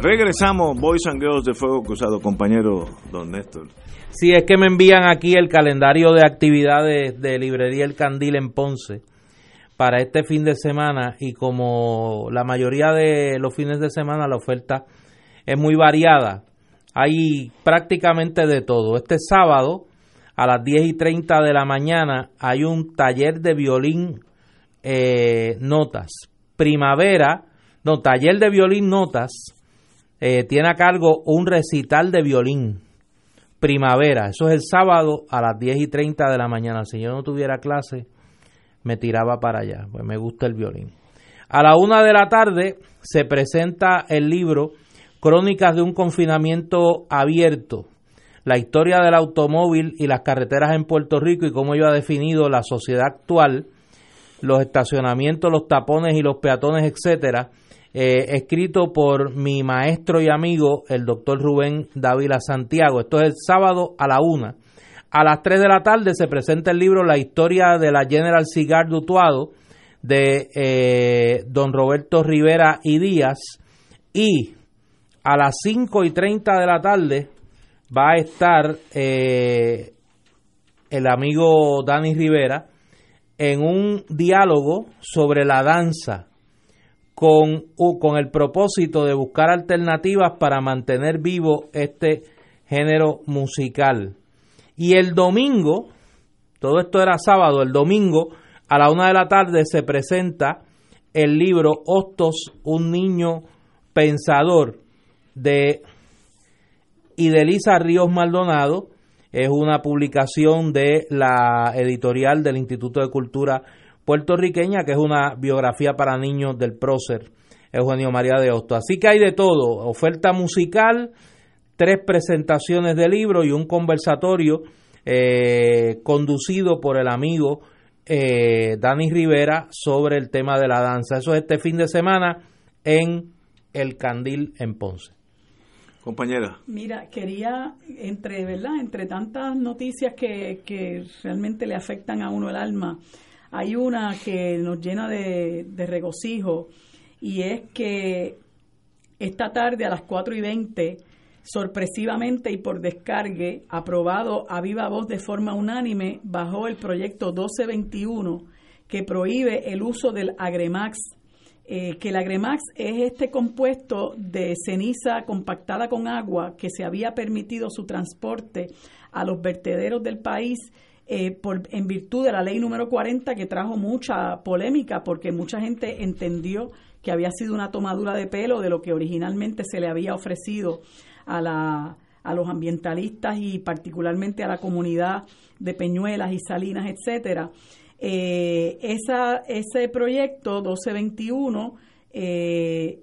Regresamos, Boys and Girls de Fuego Cruzado, compañero Don Néstor. Sí, es que me envían aquí el calendario de actividades de Librería El Candil en Ponce para este fin de semana y como la mayoría de los fines de semana la oferta es muy variada, hay prácticamente de todo. Este sábado a las 10 y 30 de la mañana hay un taller de violín eh, notas. Primavera, no, taller de violín notas, eh, tiene a cargo un recital de violín primavera. Eso es el sábado a las 10 y 30 de la mañana. Si yo no tuviera clase, me tiraba para allá, pues me gusta el violín. A la una de la tarde se presenta el libro Crónicas de un confinamiento abierto, la historia del automóvil y las carreteras en Puerto Rico y cómo ello ha definido la sociedad actual, los estacionamientos, los tapones y los peatones, etcétera, eh, escrito por mi maestro y amigo, el doctor Rubén Dávila Santiago. Esto es el sábado a la una. A las tres de la tarde se presenta el libro La historia de la General Cigar Dutuado de eh, don Roberto Rivera y Díaz. Y a las cinco y treinta de la tarde va a estar eh, el amigo Dani Rivera en un diálogo sobre la danza con, con el propósito de buscar alternativas para mantener vivo este género musical. Y el domingo, todo esto era sábado, el domingo a la una de la tarde se presenta el libro Hostos, un niño pensador de Idelisa Ríos Maldonado. Es una publicación de la editorial del Instituto de Cultura puertorriqueña, que es una biografía para niños del prócer Eugenio María de Hostos. Así que hay de todo, oferta musical, tres presentaciones de libro y un conversatorio eh, conducido por el amigo eh, Dani Rivera sobre el tema de la danza. Eso es este fin de semana en El Candil en Ponce. Compañera. Mira, quería, entre, ¿verdad? Entre tantas noticias que, que realmente le afectan a uno el alma, hay una que nos llena de, regocijo y es que esta tarde a las 4 y 20 sorpresivamente y por descargue, aprobado a viva voz de forma unánime, bajó el proyecto 1221 que prohíbe el uso del Agremax, eh, que el Agremax es este compuesto de ceniza compactada con agua que se había permitido su transporte a los vertederos del país eh, en virtud de la ley número 40 que trajo mucha polémica porque mucha gente entendió que había sido una tomadura de pelo de lo que originalmente se le había ofrecido a, la, a los ambientalistas y particularmente a la comunidad de Peñuelas y Salinas, etcétera. Eh, ese proyecto 1221 eh,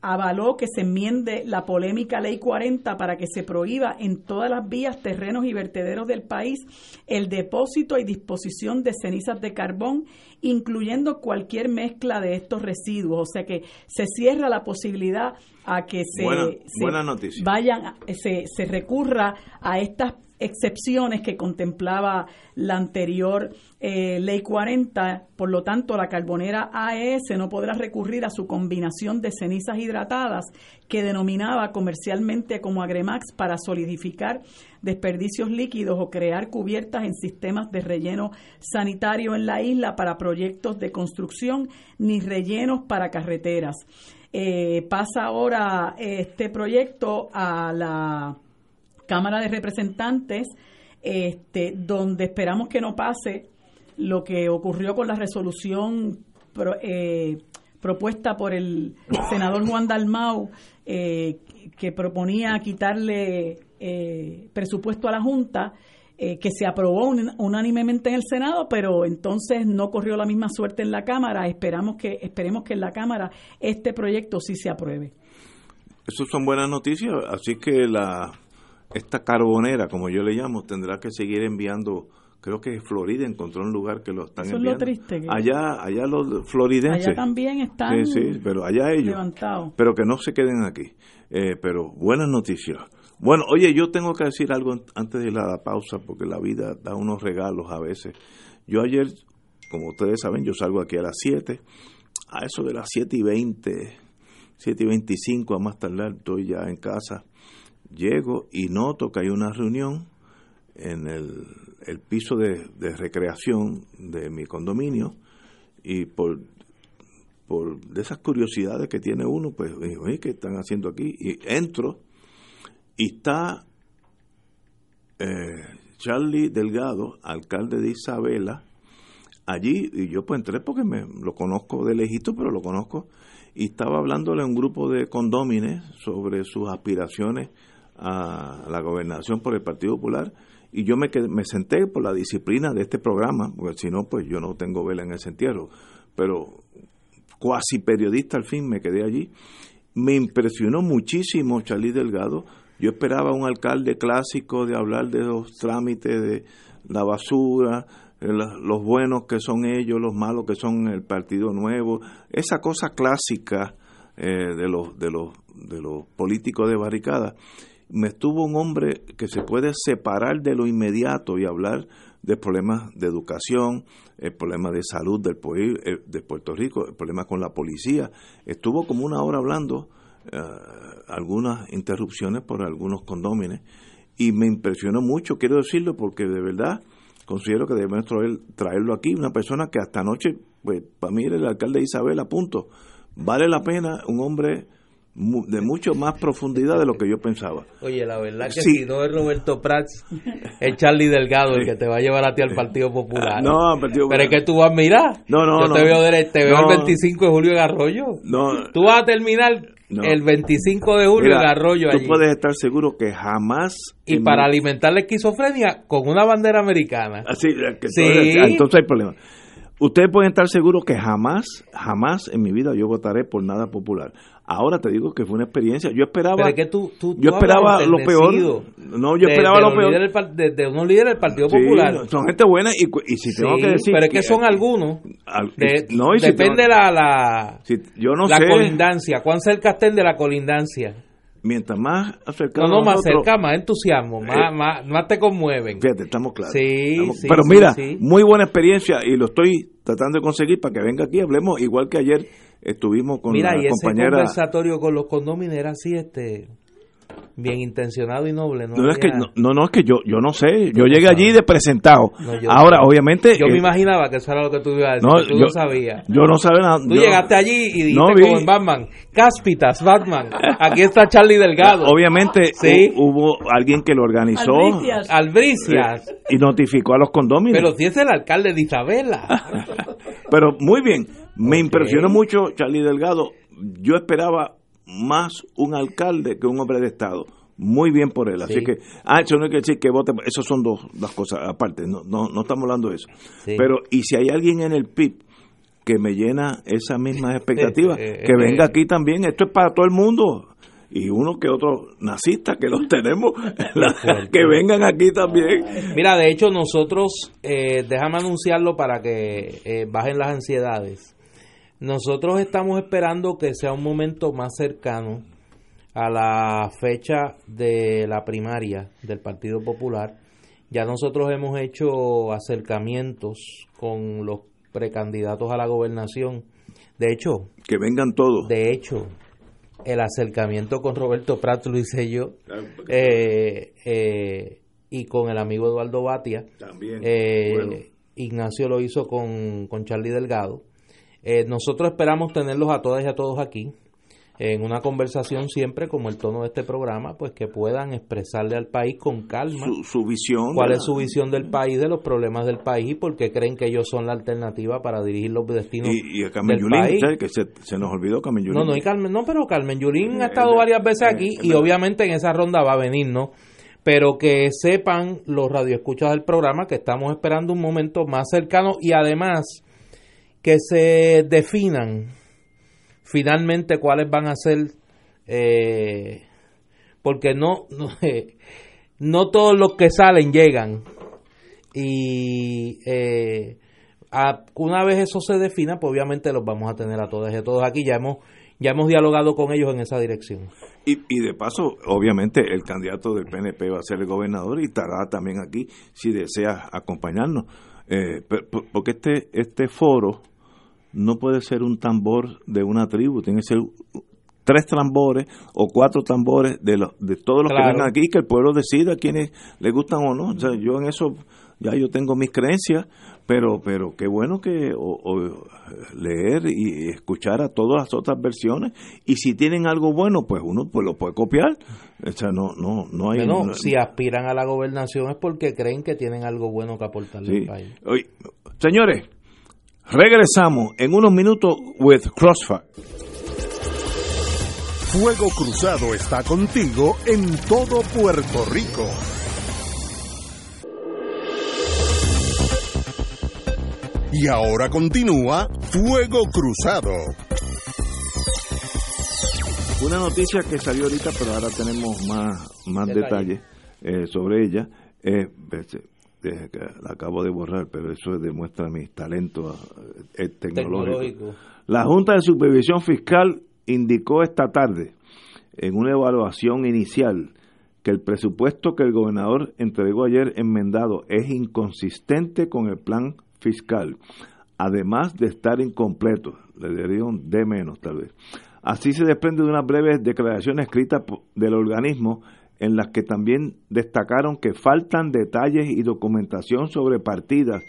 avaló que se enmiende la polémica Ley 40 para que se prohíba en todas las vías, terrenos y vertederos del país el depósito y disposición de cenizas de carbón, incluyendo cualquier mezcla de estos residuos. O sea que se cierra la posibilidad a que se, vayan, se, se recurra a estas excepciones que contemplaba la anterior eh, ley 40. Por lo tanto, la carbonera AES no podrá recurrir a su combinación de cenizas hidratadas que denominaba comercialmente como Agremax para solidificar desperdicios líquidos o crear cubiertas en sistemas de relleno sanitario en la isla para proyectos de construcción ni rellenos para carreteras. Eh, pasa ahora este proyecto a la Cámara de Representantes, este, donde esperamos que no pase lo que ocurrió con la resolución eh, propuesta por el senador Juan Dalmau, eh, que proponía quitarle eh, presupuesto a la Junta, que se aprobó unánimemente en el Senado, pero entonces no corrió la misma suerte en la Cámara. Esperamos que, esperemos que en la Cámara este proyecto sí se apruebe. Esas son buenas noticias, así que la esta carbonera, como yo le llamo, tendrá que seguir enviando creo que Florida encontró un lugar que lo están Eso enviando. Es lo triste. allá, allá los floridenses. Allá también están sí, pero allá ellos. Pero que no se queden aquí. Eh, pero buenas noticias. Bueno, oye, yo tengo que decir algo antes de la pausa, porque la vida da unos regalos a veces. Yo ayer, como ustedes saben, yo salgo aquí a las 7. A eso de las 7 y 20, 7 y 25 a más tardar, estoy ya en casa Llego y noto que hay una reunión en el, piso de, recreación de mi condominio y por, por de esas curiosidades que tiene uno, pues digo, ¿qué están haciendo aquí? Y entro y está eh, Charlie Delgado, alcalde de Isabela, allí, y yo pues entré porque me lo conozco de lejito, pero lo conozco, y estaba hablándole a un grupo de condómines sobre sus aspiraciones a la gobernación por el Partido Popular y yo me, me senté por la disciplina de este programa, porque si no, pues yo no tengo vela en ese entierro. Pero cuasi periodista al fin, me quedé allí. Me impresionó muchísimo Charlie Delgado. Yo esperaba un alcalde clásico de hablar de los trámites de la basura, los buenos que son ellos, los malos que son el Partido Nuevo, esa cosa clásica eh, de, los, de, los, de los políticos de barricada. Me estuvo un hombre que se puede separar de lo inmediato y hablar de problemas de educación, el problema de salud del eh, de Puerto Rico, el problema con la policía. Estuvo como una hora hablando, eh, algunas interrupciones por algunos condómines, y me impresionó mucho, quiero decirlo, porque de verdad considero que debemos traerlo aquí, una persona que hasta anoche, pues para mí era el alcalde de Isabel, a punto, vale la pena un hombre de mucho más profundidad de lo que yo pensaba. Oye, la verdad que si no es Roberto Prats, es Charlie Delgado el que te va a llevar a ti al Partido Popular. No, Partido Pero es que tú vas a mirar. No, no, yo te veo, te veo el 25 de julio en Arroyo. No. Tú vas a terminar el 25 de julio en Arroyo Tú puedes estar seguro que jamás... Y para alimentar la esquizofrenia con una bandera americana. Así, que sí. entonces hay problema. Ustedes pueden estar seguros que jamás, jamás en mi vida yo votaré por nada popular. Ahora te digo que fue una experiencia. Yo esperaba. Pero que tú, tú, yo esperaba lo peor. No, yo esperaba lo peor. de, unos líderes del Partido Popular. Son gente buena y, y si tengo que decir. Pero es que, son algunos. no, depende la, la, yo no la colindancia. ¿Cuán cerca estén de la colindancia? mientras más acercado no no más cerca más entusiasmo más, más, más te conmueven fíjate estamos claros sí, sí pero mira muy buena experiencia y lo estoy tratando de conseguir para que venga aquí hablemos igual que ayer estuvimos con Mira, la y compañera. Ese conversatorio con los condóminos era así, este bien intencionado y noble. No, no, es que, no, no, es que yo, yo no sé. Yo llegué allí de presentado. Ahora, obviamente. Yo me imaginaba que eso era lo que tú ibas a decir. No, tú yo, sabías. Yo no sabía nada. Tú llegaste allí y dijiste como en Batman: Cáspitas, Batman. Aquí está Charlie Delgado. Obviamente hubo alguien que lo organizó. Albricias. Albricias. Y notificó a los condóminos. Pero si es el alcalde de Isabela. Pero muy bien. Me impresionó mucho Charlie Delgado. Yo esperaba más un alcalde que un hombre de Estado. Muy bien por él. Así que, ah, eso no hay que decir que vote. Esas son dos, dos cosas aparte. No, no, no estamos hablando de eso. Pero, y si hay alguien en el PIB que me llena esas mismas expectativas, que venga aquí también. Esto es para todo el mundo y uno que otro nazista que los tenemos, que vengan aquí también. Mira, de hecho nosotros, eh, déjame anunciarlo para que eh, bajen las ansiedades. Nosotros estamos esperando que sea un momento más cercano a la fecha de la primaria del Partido Popular. Ya nosotros hemos hecho acercamientos con los precandidatos a la gobernación. De hecho, que vengan todos. De hecho, el acercamiento con Roberto Prat lo hice yo eh, eh, y con el amigo Eduardo Batia. También. Eh, Ignacio lo hizo con, con Charlie Delgado. Eh, nosotros esperamos tenerlos a todas y a todos aquí en una conversación siempre como el tono de este programa, pues que puedan expresarle al país con calma su, visión. ¿Cuál es su visión del país, de los problemas del país y por qué creen que ellos son la alternativa para dirigir los destinos y, y a Carmen Yulín, que se, nos olvidó Carmen Yulín. No, no, y Carmen, no, pero Carmen Yulín ha estado varias veces aquí y obviamente en esa ronda va a venir, ¿no? Pero que sepan los radioescuchas del programa que estamos esperando un momento más cercano y además que se definan finalmente cuáles van a ser, eh, porque no, no, no, todos los que salen llegan. Y eh, una vez eso se defina, pues obviamente los vamos a tener a todos y a todos aquí. Ya hemos, ya hemos dialogado con ellos en esa dirección. Y, y de paso, obviamente, el candidato del PNP va a ser el gobernador y estará también aquí si desea acompañarnos. Eh, porque este, este foro no puede ser un tambor de una tribu, tiene que ser tres tambores o cuatro tambores de, los, de todos los que vengan aquí, que el pueblo decida quiénes le gustan o no. O sea, yo en eso ya yo tengo mis creencias, pero pero qué bueno que leer y escuchar a todas las otras versiones y si tienen algo bueno, pues uno pues lo puede copiar. O sea, no no no hay si aspiran a la gobernación es porque creen que tienen algo bueno que aportarle al país. señores, Regresamos en unos minutos with Crossfire. Fuego Cruzado está contigo en todo Puerto Rico. Y ahora continúa Fuego Cruzado. Una noticia que salió ahorita, pero ahora tenemos más, más detalles eh, sobre ella. Eh, la acabo de borrar, pero eso demuestra mi talento eh, tecnológico. La Junta de Supervisión Fiscal indicó esta tarde, en una evaluación inicial, que el presupuesto que el gobernador entregó ayer enmendado es inconsistente con el plan fiscal, además de estar incompleto. Le un de menos, tal vez. Así se desprende de una breve declaración escrita del organismo en las que también destacaron que faltan detalles y documentación sobre partidas,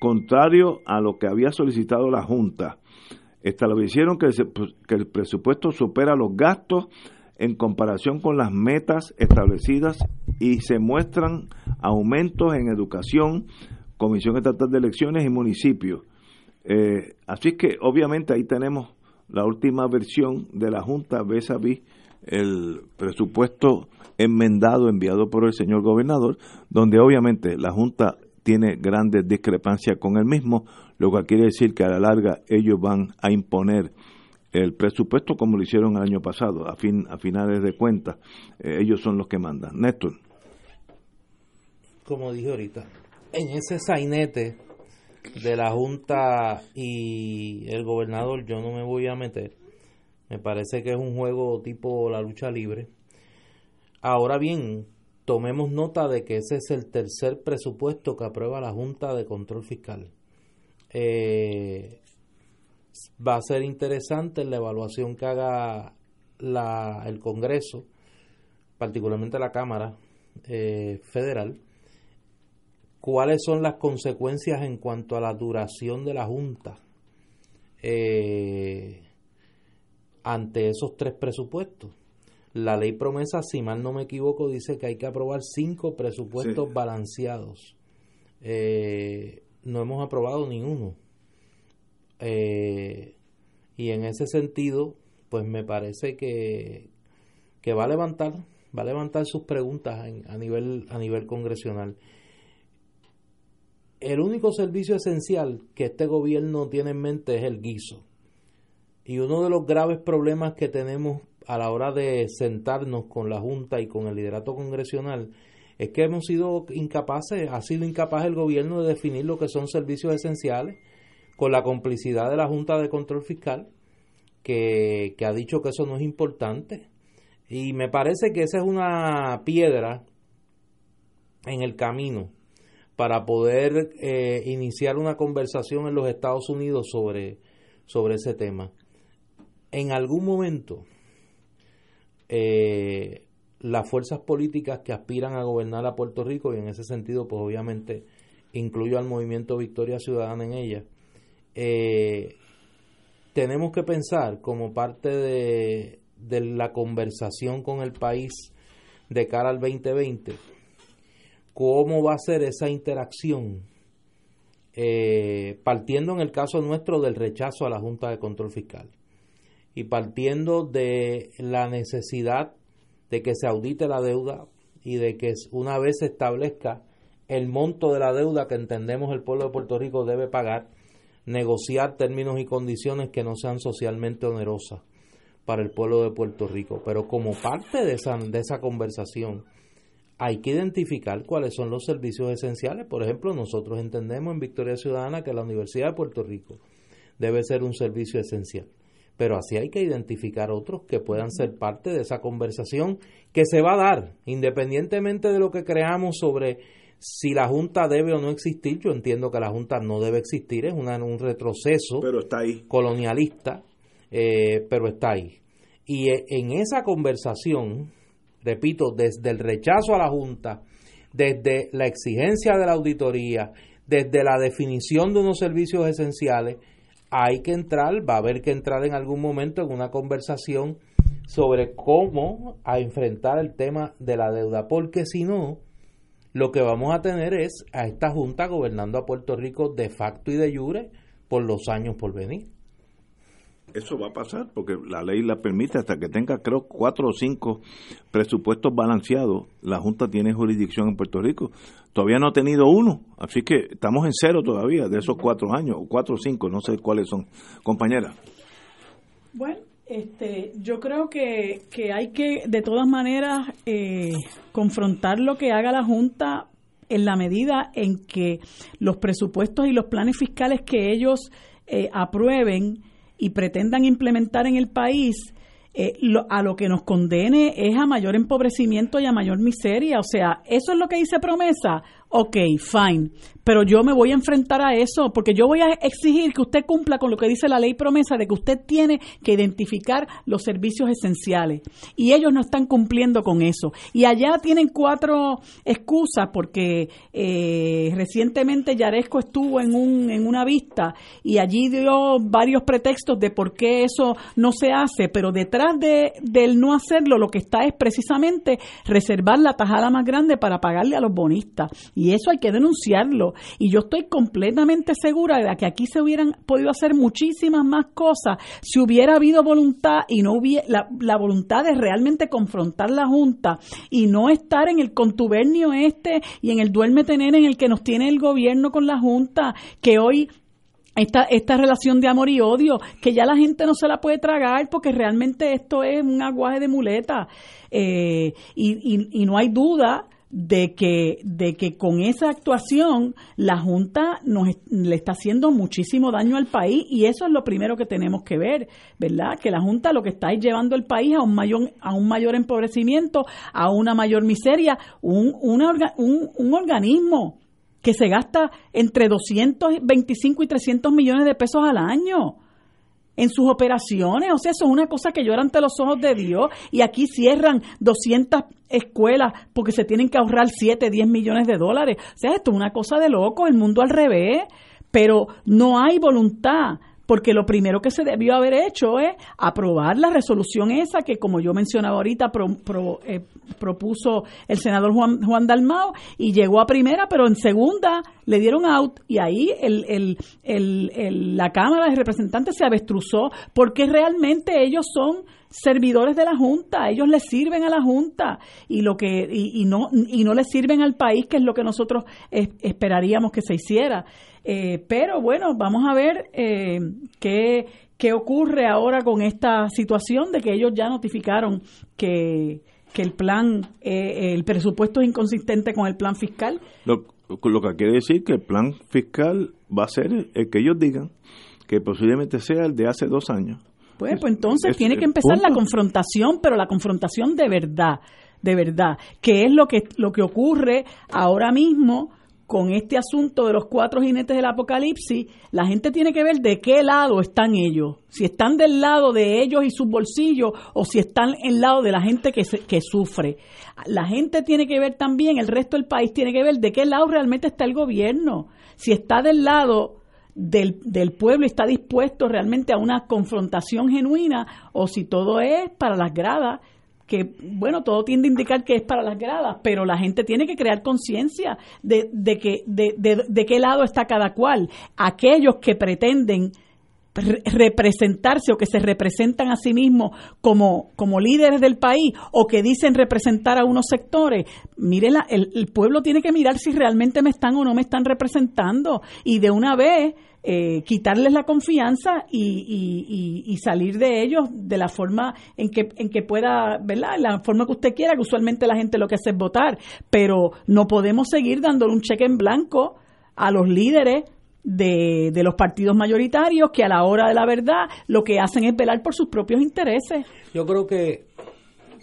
contrario a lo que había solicitado la Junta. Establecieron que, que el presupuesto supera los gastos en comparación con las metas establecidas y se muestran aumentos en educación, Comisión Estatal de Elecciones y municipios. Eh, así que obviamente ahí tenemos la última versión de la Junta vis vis el presupuesto enmendado enviado por el señor gobernador, donde obviamente la Junta tiene grandes discrepancias con el mismo, lo cual quiere decir que a la larga ellos van a imponer el presupuesto como lo hicieron el año pasado, a, fin, a finales de cuentas, eh, ellos son los que mandan. Néstor. Como dije ahorita, en ese sainete de la Junta y el gobernador yo no me voy a meter. Me parece que es un juego tipo la lucha libre. Ahora bien, tomemos nota de que ese es el tercer presupuesto que aprueba la Junta de Control Fiscal. Eh, va a ser interesante la evaluación que haga el Congreso, particularmente la Cámara eh, Federal, cuáles son las consecuencias en cuanto a la duración de la Junta eh, ante esos tres presupuestos. La ley promesa, si mal no me equivoco, dice que hay que aprobar cinco presupuestos balanceados. Eh, no hemos aprobado ninguno. Eh, y en ese sentido, pues me parece que, que va a levantar, va a levantar sus preguntas a nivel, a nivel congresional el único servicio esencial que este gobierno tiene en mente es el guiso. Y uno de los graves problemas que tenemos a la hora de sentarnos con la Junta y con el liderato congresional es que hemos sido incapaces, ha sido incapaz el gobierno de definir lo que son servicios esenciales con la complicidad de la Junta de Control Fiscal, que, que ha dicho que eso no es importante. Y me parece que esa es una piedra en el camino para poder eh, iniciar una conversación en los Estados Unidos sobre, sobre ese tema. En algún momento, eh, las fuerzas políticas que aspiran a gobernar a Puerto Rico, y en ese sentido, pues obviamente incluyo al movimiento Victoria Ciudadana en ella, eh, tenemos que pensar como parte de, de la conversación con el país de cara al 2020 cómo va a ser esa interacción, eh, partiendo en el caso nuestro del rechazo a la Junta de Control Fiscal y partiendo de la necesidad de que se audite la deuda y de que una vez se establezca el monto de la deuda que entendemos el pueblo de Puerto Rico debe pagar, negociar términos y condiciones que no sean socialmente onerosas para el pueblo de Puerto Rico. Pero como parte de esa, de esa conversación, hay que identificar cuáles son los servicios esenciales. Por ejemplo, nosotros entendemos en Victoria Ciudadana que la Universidad de Puerto Rico debe ser un servicio esencial. Pero así hay que identificar otros que puedan ser parte de esa conversación que se va a dar, independientemente de lo que creamos sobre si la Junta debe o no existir. Yo entiendo que la Junta no debe existir, es una, un retroceso pero está ahí. colonialista, eh, pero está ahí. Y eh, en esa conversación repito, desde el rechazo a la Junta, desde la exigencia de la auditoría, desde la definición de unos servicios esenciales, hay que entrar, va a haber que entrar en algún momento en una conversación sobre cómo a enfrentar el tema de la deuda, porque si no, lo que vamos a tener es a esta Junta gobernando a Puerto Rico de facto y de jure por los años por venir. Eso va a pasar porque la ley la permite hasta que tenga, creo, cuatro o cinco presupuestos balanceados. La Junta tiene jurisdicción en Puerto Rico. Todavía no ha tenido uno, así que estamos en cero todavía de esos cuatro años, o cuatro o cinco, no sé cuáles son. Compañera. Bueno, Este, yo creo que, que hay que, de todas maneras, eh, confrontar lo que haga la Junta en la medida en que los presupuestos y los planes fiscales que ellos eh, aprueben y pretendan implementar en el país, eh, a lo que nos condene es a mayor empobrecimiento y a mayor miseria. O sea, eso es lo que dice promesa ok, fine, pero yo me voy a enfrentar a eso porque yo voy a exigir que usted cumpla con lo que dice la ley promesa de que usted tiene que identificar los servicios esenciales y ellos no están cumpliendo con eso. Y allá tienen cuatro excusas porque eh, recientemente Yaresco estuvo en, un, en una vista y allí dio varios pretextos de por qué eso no se hace, pero detrás de, del no hacerlo lo que está es precisamente reservar la tajada más grande para pagarle a los bonistas. Y eso hay que denunciarlo. Y yo estoy completamente segura de que aquí se hubieran podido hacer muchísimas más cosas si hubiera habido voluntad y no hubiera la, voluntad de realmente confrontar la Junta y no estar en el contubernio este y en el duerme tener en el que nos tiene el gobierno con la Junta, que hoy esta, esta relación de amor y odio, que ya la gente no se la puede tragar porque realmente esto es un aguaje de muleta. Eh, y, y, no hay duda de que, de que con esa actuación la Junta nos le está haciendo muchísimo daño al país y eso es lo primero que tenemos que ver, ¿verdad? Que la Junta lo que está es llevando el país a un mayor, a un mayor empobrecimiento, a una mayor miseria, un, un, un organismo que se gasta entre 225 y 300 millones de pesos al año en sus operaciones. O sea, eso es una cosa que llora ante los ojos de Dios. Y aquí cierran 200 escuelas porque se tienen que ahorrar 7, 10 millones de dólares. O sea, esto es una cosa de loco, el mundo al revés. Pero no hay voluntad porque lo primero que se debió haber hecho es aprobar la resolución esa que, como yo mencionaba ahorita, eh, propuso el senador Juan, Juan Dalmao y llegó a primera, pero en segunda le dieron out y ahí el, la Cámara de Representantes se avestruzó porque realmente ellos son servidores de la Junta, ellos le sirven a la Junta y lo que y, no y no le sirven al país, que es lo que nosotros esperaríamos que se hiciera. Eh, pero bueno, vamos a ver eh, qué, qué ocurre ahora con esta situación de que ellos ya notificaron que, que el plan, eh, el presupuesto es inconsistente con el plan fiscal. Lo, lo que quiere decir que el plan fiscal va a ser el que ellos digan, que posiblemente sea el de hace dos años. Pues, pues entonces tiene que empezar la confrontación, pero la confrontación de verdad, de verdad, que es lo que, lo que ocurre ahora mismo con este asunto de los cuatro jinetes del apocalipsis, la gente tiene que ver de qué lado están ellos. Si están del lado de ellos y sus bolsillos o si están en lado de la gente que, que sufre. La gente tiene que ver también, el resto del país tiene que ver de qué lado realmente está el gobierno. Si está del lado del, del pueblo y está dispuesto realmente a una confrontación genuina o si todo es para las gradas que, bueno, todo tiende a indicar que es para las gradas, pero la gente tiene que crear conciencia de, de, que, de, de, qué lado está cada cual. Aquellos que pretenden representarse o que se representan a sí mismos como, como líderes del país o que dicen representar a unos sectores, miren, el, el pueblo tiene que mirar si realmente me están o no me están representando y de una vez eh, quitarles la confianza y, y, salir de ellos de la forma en que, en que pueda, ¿verdad? La forma que usted quiera, que usualmente la gente lo que hace es votar, pero no podemos seguir dándole un cheque en blanco a los líderes de, de, los partidos mayoritarios que a la hora de la verdad lo que hacen es velar por sus propios intereses. Yo creo que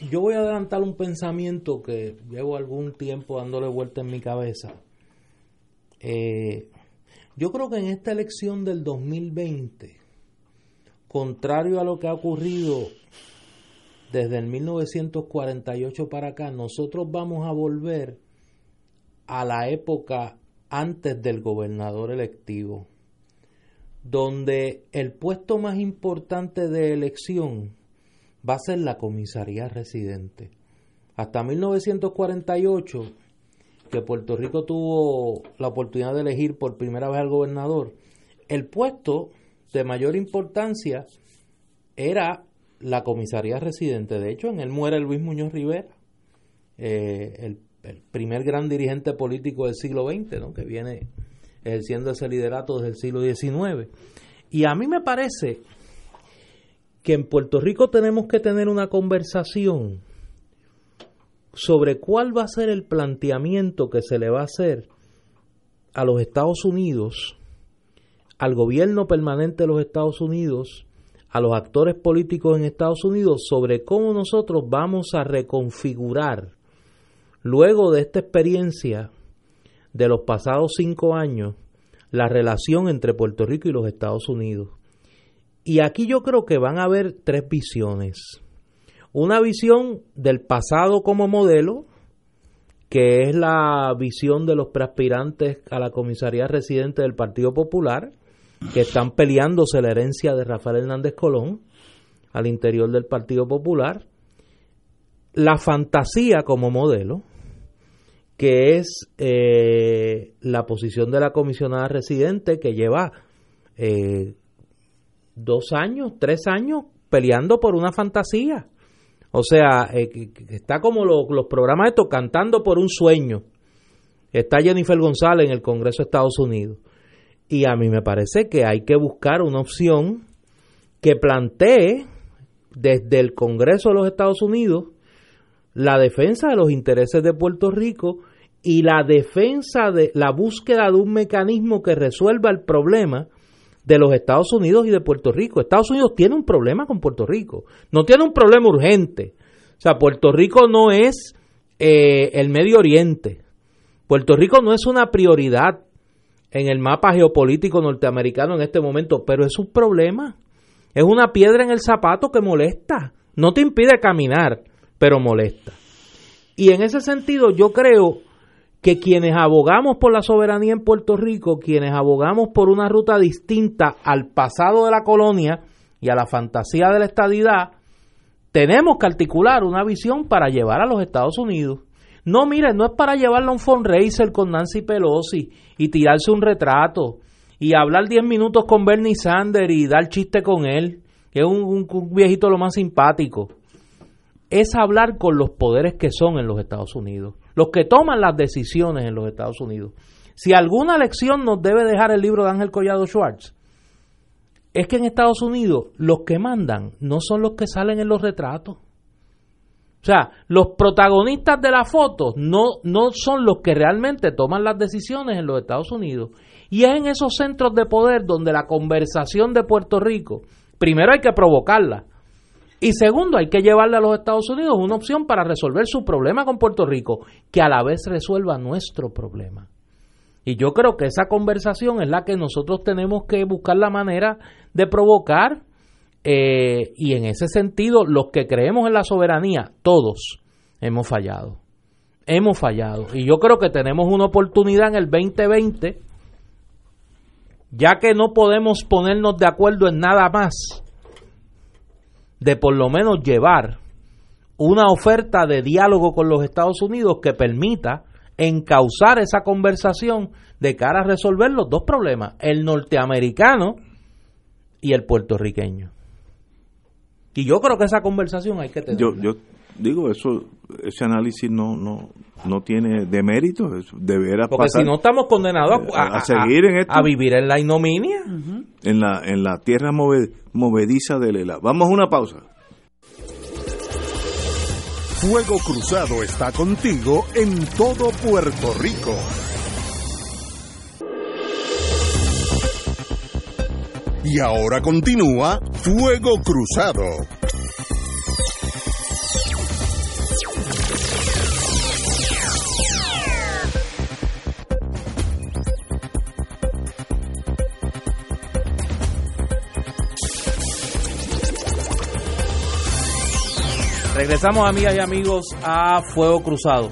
yo voy a adelantar un pensamiento que llevo algún tiempo dándole vuelta en mi cabeza. Eh, yo creo que en esta elección del 2020, contrario a lo que ha ocurrido desde el 1948 para acá, nosotros vamos a volver a la época antes del gobernador electivo, donde el puesto más importante de elección va a ser la comisaría residente. Hasta 1948 que Puerto Rico tuvo la oportunidad de elegir por primera vez al gobernador, el puesto de mayor importancia era la comisaría residente. De hecho, en él muere Luis Muñoz Rivera, eh, el, primer gran dirigente político del siglo XX, ¿no? que viene ejerciendo ese liderato desde el siglo XIX. Y a mí me parece que en Puerto Rico tenemos que tener una conversación sobre cuál va a ser el planteamiento que se le va a hacer a los Estados Unidos, al gobierno permanente de los Estados Unidos, a los actores políticos en Estados Unidos sobre cómo nosotros vamos a reconfigurar, luego de esta experiencia de los pasados cinco años, la relación entre Puerto Rico y los Estados Unidos. Y aquí yo creo que van a haber tres visiones. Una visión del pasado como modelo, que es la visión de los preaspirantes a la comisaría residente del Partido Popular, que están peleándose la herencia de Rafael Hernández Colón al interior del Partido Popular. La fantasía como modelo, que es eh, la posición de la comisionada residente que lleva eh, dos años, tres años peleando por una fantasía. O sea, eh, está como los programas estos cantando por un sueño. Está Jennifer González en el Congreso de Estados Unidos. Y a mí me parece que hay que buscar una opción que plantee desde el Congreso de los Estados Unidos la defensa de los intereses de Puerto Rico y la defensa de la búsqueda de un mecanismo que resuelva el problema de los Estados Unidos y de Puerto Rico. Estados Unidos tiene un problema con Puerto Rico, no tiene un problema urgente. O sea, Puerto Rico no es eh, el Medio Oriente. Puerto Rico no es una prioridad en el mapa geopolítico norteamericano en este momento, pero es un problema. Es una piedra en el zapato que molesta. No te impide caminar, pero molesta. Y en ese sentido yo creo que quienes abogamos por la soberanía en Puerto Rico, quienes abogamos por una ruta distinta al pasado de la colonia y a la fantasía de la estadidad, tenemos que articular una visión para llevar a los Estados Unidos. No, miren, no es para llevarlo a un fundraiser con Nancy Pelosi y tirarse un retrato y hablar 10 minutos con Bernie Sanders y dar chiste con él, que es un, un viejito lo más simpático. Es hablar con los poderes que son en los Estados Unidos los que toman las decisiones en los Estados Unidos. Si alguna lección nos debe dejar el libro de Ángel Collado Schwartz, es que en Estados Unidos los que mandan no son los que salen en los retratos. O sea, los protagonistas de la foto no, no son los que realmente toman las decisiones en los Estados Unidos. Y es en esos centros de poder donde la conversación de Puerto Rico, primero hay que provocarla, y segundo, hay que llevarle a los Estados Unidos una opción para resolver su problema con Puerto Rico, que a la vez resuelva nuestro problema. Y yo creo que esa conversación es la que nosotros tenemos que buscar la manera de provocar. Eh, y en ese sentido, los que creemos en la soberanía, todos hemos fallado. Hemos fallado. Y yo creo que tenemos una oportunidad en el 2020, ya que no podemos ponernos de acuerdo en nada más de por lo menos llevar una oferta de diálogo con los Estados Unidos que permita encauzar esa conversación de cara a resolver los dos problemas, el norteamericano y el puertorriqueño. Y yo creo que esa conversación hay que tener. Yo, yo digo, eso ese análisis no no no tiene demérito, deberá Porque si no estamos condenados a, seguir en esto, a vivir en la ignominia. En la, en la tierra movediza de Lela. Vamos a una pausa. Fuego Cruzado está contigo en todo Puerto Rico. Y ahora continúa Fuego Cruzado. Regresamos, amigas y amigos, a Fuego Cruzado.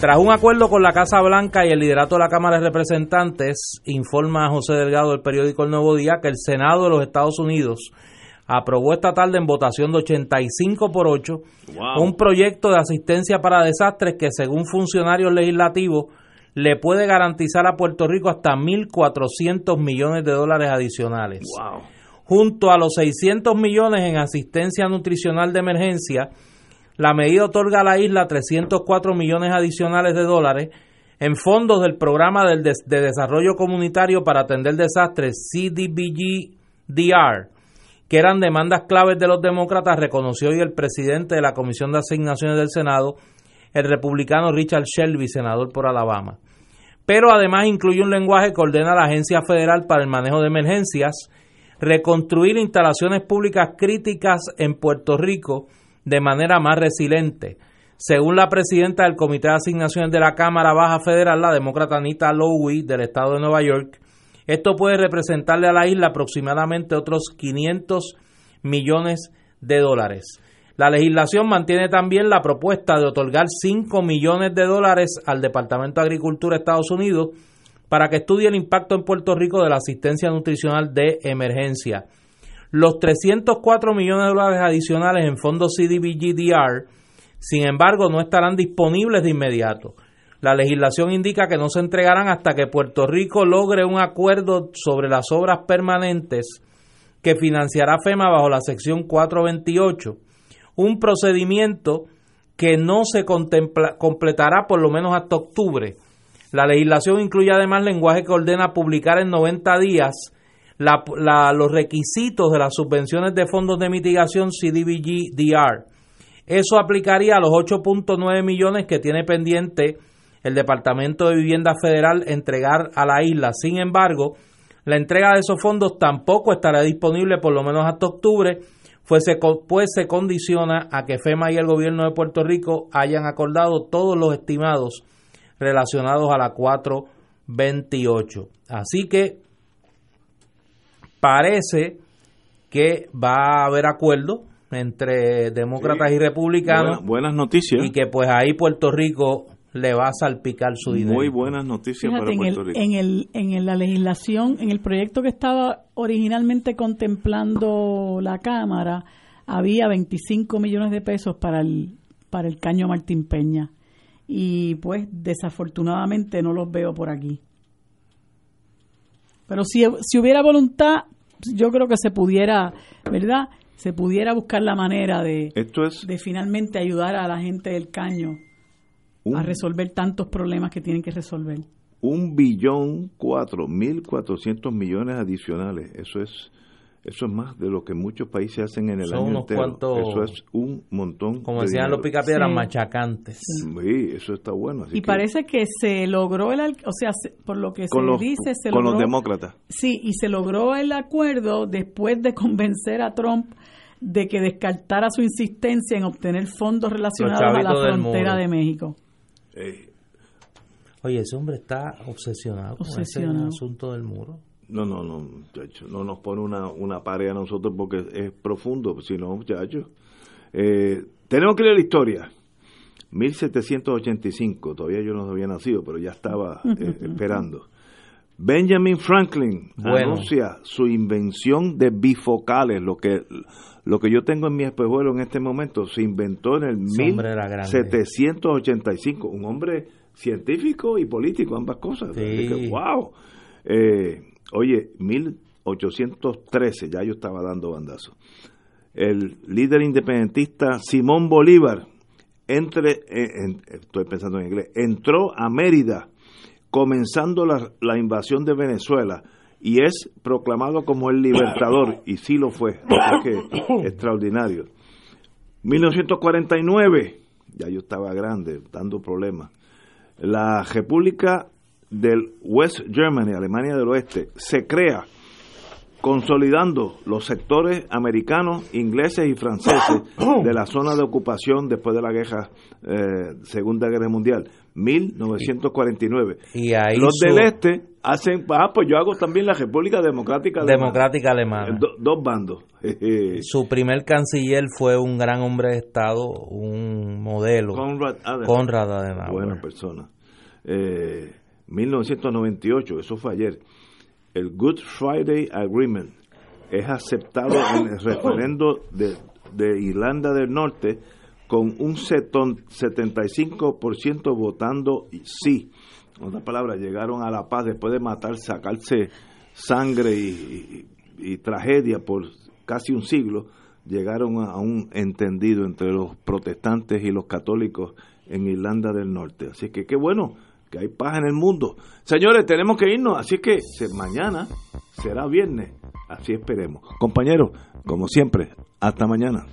Tras un acuerdo con la Casa Blanca y el liderato de la Cámara de Representantes, informa José Delgado del periódico El Nuevo Día que el Senado de los Estados Unidos aprobó esta tarde en votación de 85 por 8 un proyecto de asistencia para desastres que según funcionarios legislativos le puede garantizar a Puerto Rico hasta 1.400 millones de dólares adicionales. Junto a los 600 millones en asistencia nutricional de emergencia, la medida otorga a la isla 304 millones adicionales de dólares en fondos del programa de, Desarrollo Comunitario para Atender Desastres, CDBG-DR, que eran demandas claves de los demócratas, reconoció hoy el presidente de la Comisión de Asignaciones del Senado, el republicano Richard Shelby, senador por Alabama. Pero además incluye un lenguaje que ordena a la Agencia Federal para el Manejo de Emergencias reconstruir instalaciones públicas críticas en Puerto Rico de manera más resiliente. Según la presidenta del Comité de Asignaciones de la Cámara Baja Federal, la demócrata Anita Lowy del estado de Nueva York, esto puede representarle a la isla aproximadamente otros 500 millones de dólares. La legislación mantiene también la propuesta de otorgar 5 millones de dólares al Departamento de Agricultura de Estados Unidos para que estudie el impacto en Puerto Rico de la asistencia nutricional de emergencia. Los 304 millones de dólares adicionales en fondos CDBGDR, sin embargo, no estarán disponibles de inmediato. La legislación indica que no se entregarán hasta que Puerto Rico logre un acuerdo sobre las obras permanentes que financiará FEMA bajo la sección 428, un procedimiento que no se completará por lo menos hasta octubre la legislación incluye además lenguaje que ordena publicar en 90 días los requisitos de las subvenciones de fondos de mitigación CDBG-DR. Eso aplicaría a los 8.9 millones que tiene pendiente el Departamento de Vivienda Federal entregar a la isla. Sin embargo, la entrega de esos fondos tampoco estará disponible por lo menos hasta octubre, pues se, pues se condiciona a que FEMA y el gobierno de Puerto Rico hayan acordado todos los estimados relacionados a la 428. Así que parece que va a haber acuerdo entre demócratas y republicanos. buenas noticias. Y que pues ahí Puerto Rico le va a salpicar su dinero. Muy buenas noticias para Puerto Rico. En, el, en la legislación, en el proyecto que estaba originalmente contemplando la Cámara, había 25 millones de pesos para el, para el caño Martín Peña y pues desafortunadamente no los veo por aquí. Pero si, si hubiera voluntad, yo creo que se pudiera, ¿verdad? Se pudiera buscar la manera de, de finalmente ayudar a la gente del caño a resolver tantos problemas que tienen que resolver. Un billón cuatro mil cuatrocientos millones adicionales. Eso es eso es más de lo que muchos países hacen en el año entero. eso es un montón. Como decían los picapiedras, machacantes. Sí, eso está bueno. y parece que se logró el, o sea, por lo que se dice, se con los demócratas. Sí, y se logró el acuerdo después de convencer a Trump de que descartara su insistencia en obtener fondos relacionados a la frontera de México. Oye, ese hombre está obsesionado, obsesionado. con ese asunto del muro. No, no, no, muchachos, no nos pone una, una pared a nosotros porque es profundo, si no, muchachos. Eh, tenemos que leer la historia. 1785, todavía yo no había nacido, pero ya estaba eh, esperando. Benjamin Franklin anuncia su invención de bifocales, lo que lo que yo tengo en mi espejuelo en este momento se inventó en el 1785, un hombre científico y político, ambas cosas. wow. Eh, Oye, 1813, ya yo estaba dando bandazo. El líder independentista Simón Bolívar, entre, eh, estoy pensando en inglés, entró a Mérida comenzando la, la, invasión de Venezuela y es proclamado como el libertador, y sí lo fue, que extraordinario. 1949, ya yo estaba grande, dando problemas. La República del West Germany, Alemania del Oeste, se crea consolidando los sectores americanos, ingleses y franceses de la zona de ocupación después de la guerra, eh, Segunda Guerra Mundial, 1949. Y ahí los del este hacen, ah, pues yo hago también la República Democrática Alemana. Democrática Alemana. dos bandos. Su primer canciller fue un gran hombre de Estado, un modelo. Conrad Adenauer. Conrad Adenauer. Buena persona. Eh, 1998, eso fue ayer, el Good Friday Agreement es aceptado en el referendo de, Irlanda del Norte con un 75% votando sí. En otras palabras, llegaron a la paz después de matar, sacarse sangre y tragedia por casi un siglo, llegaron a un entendido entre los protestantes y los católicos en Irlanda del Norte. Así que qué bueno que hay paz en el mundo. Señores, tenemos que irnos, así que mañana será viernes, así esperemos. Compañeros, como siempre, hasta mañana.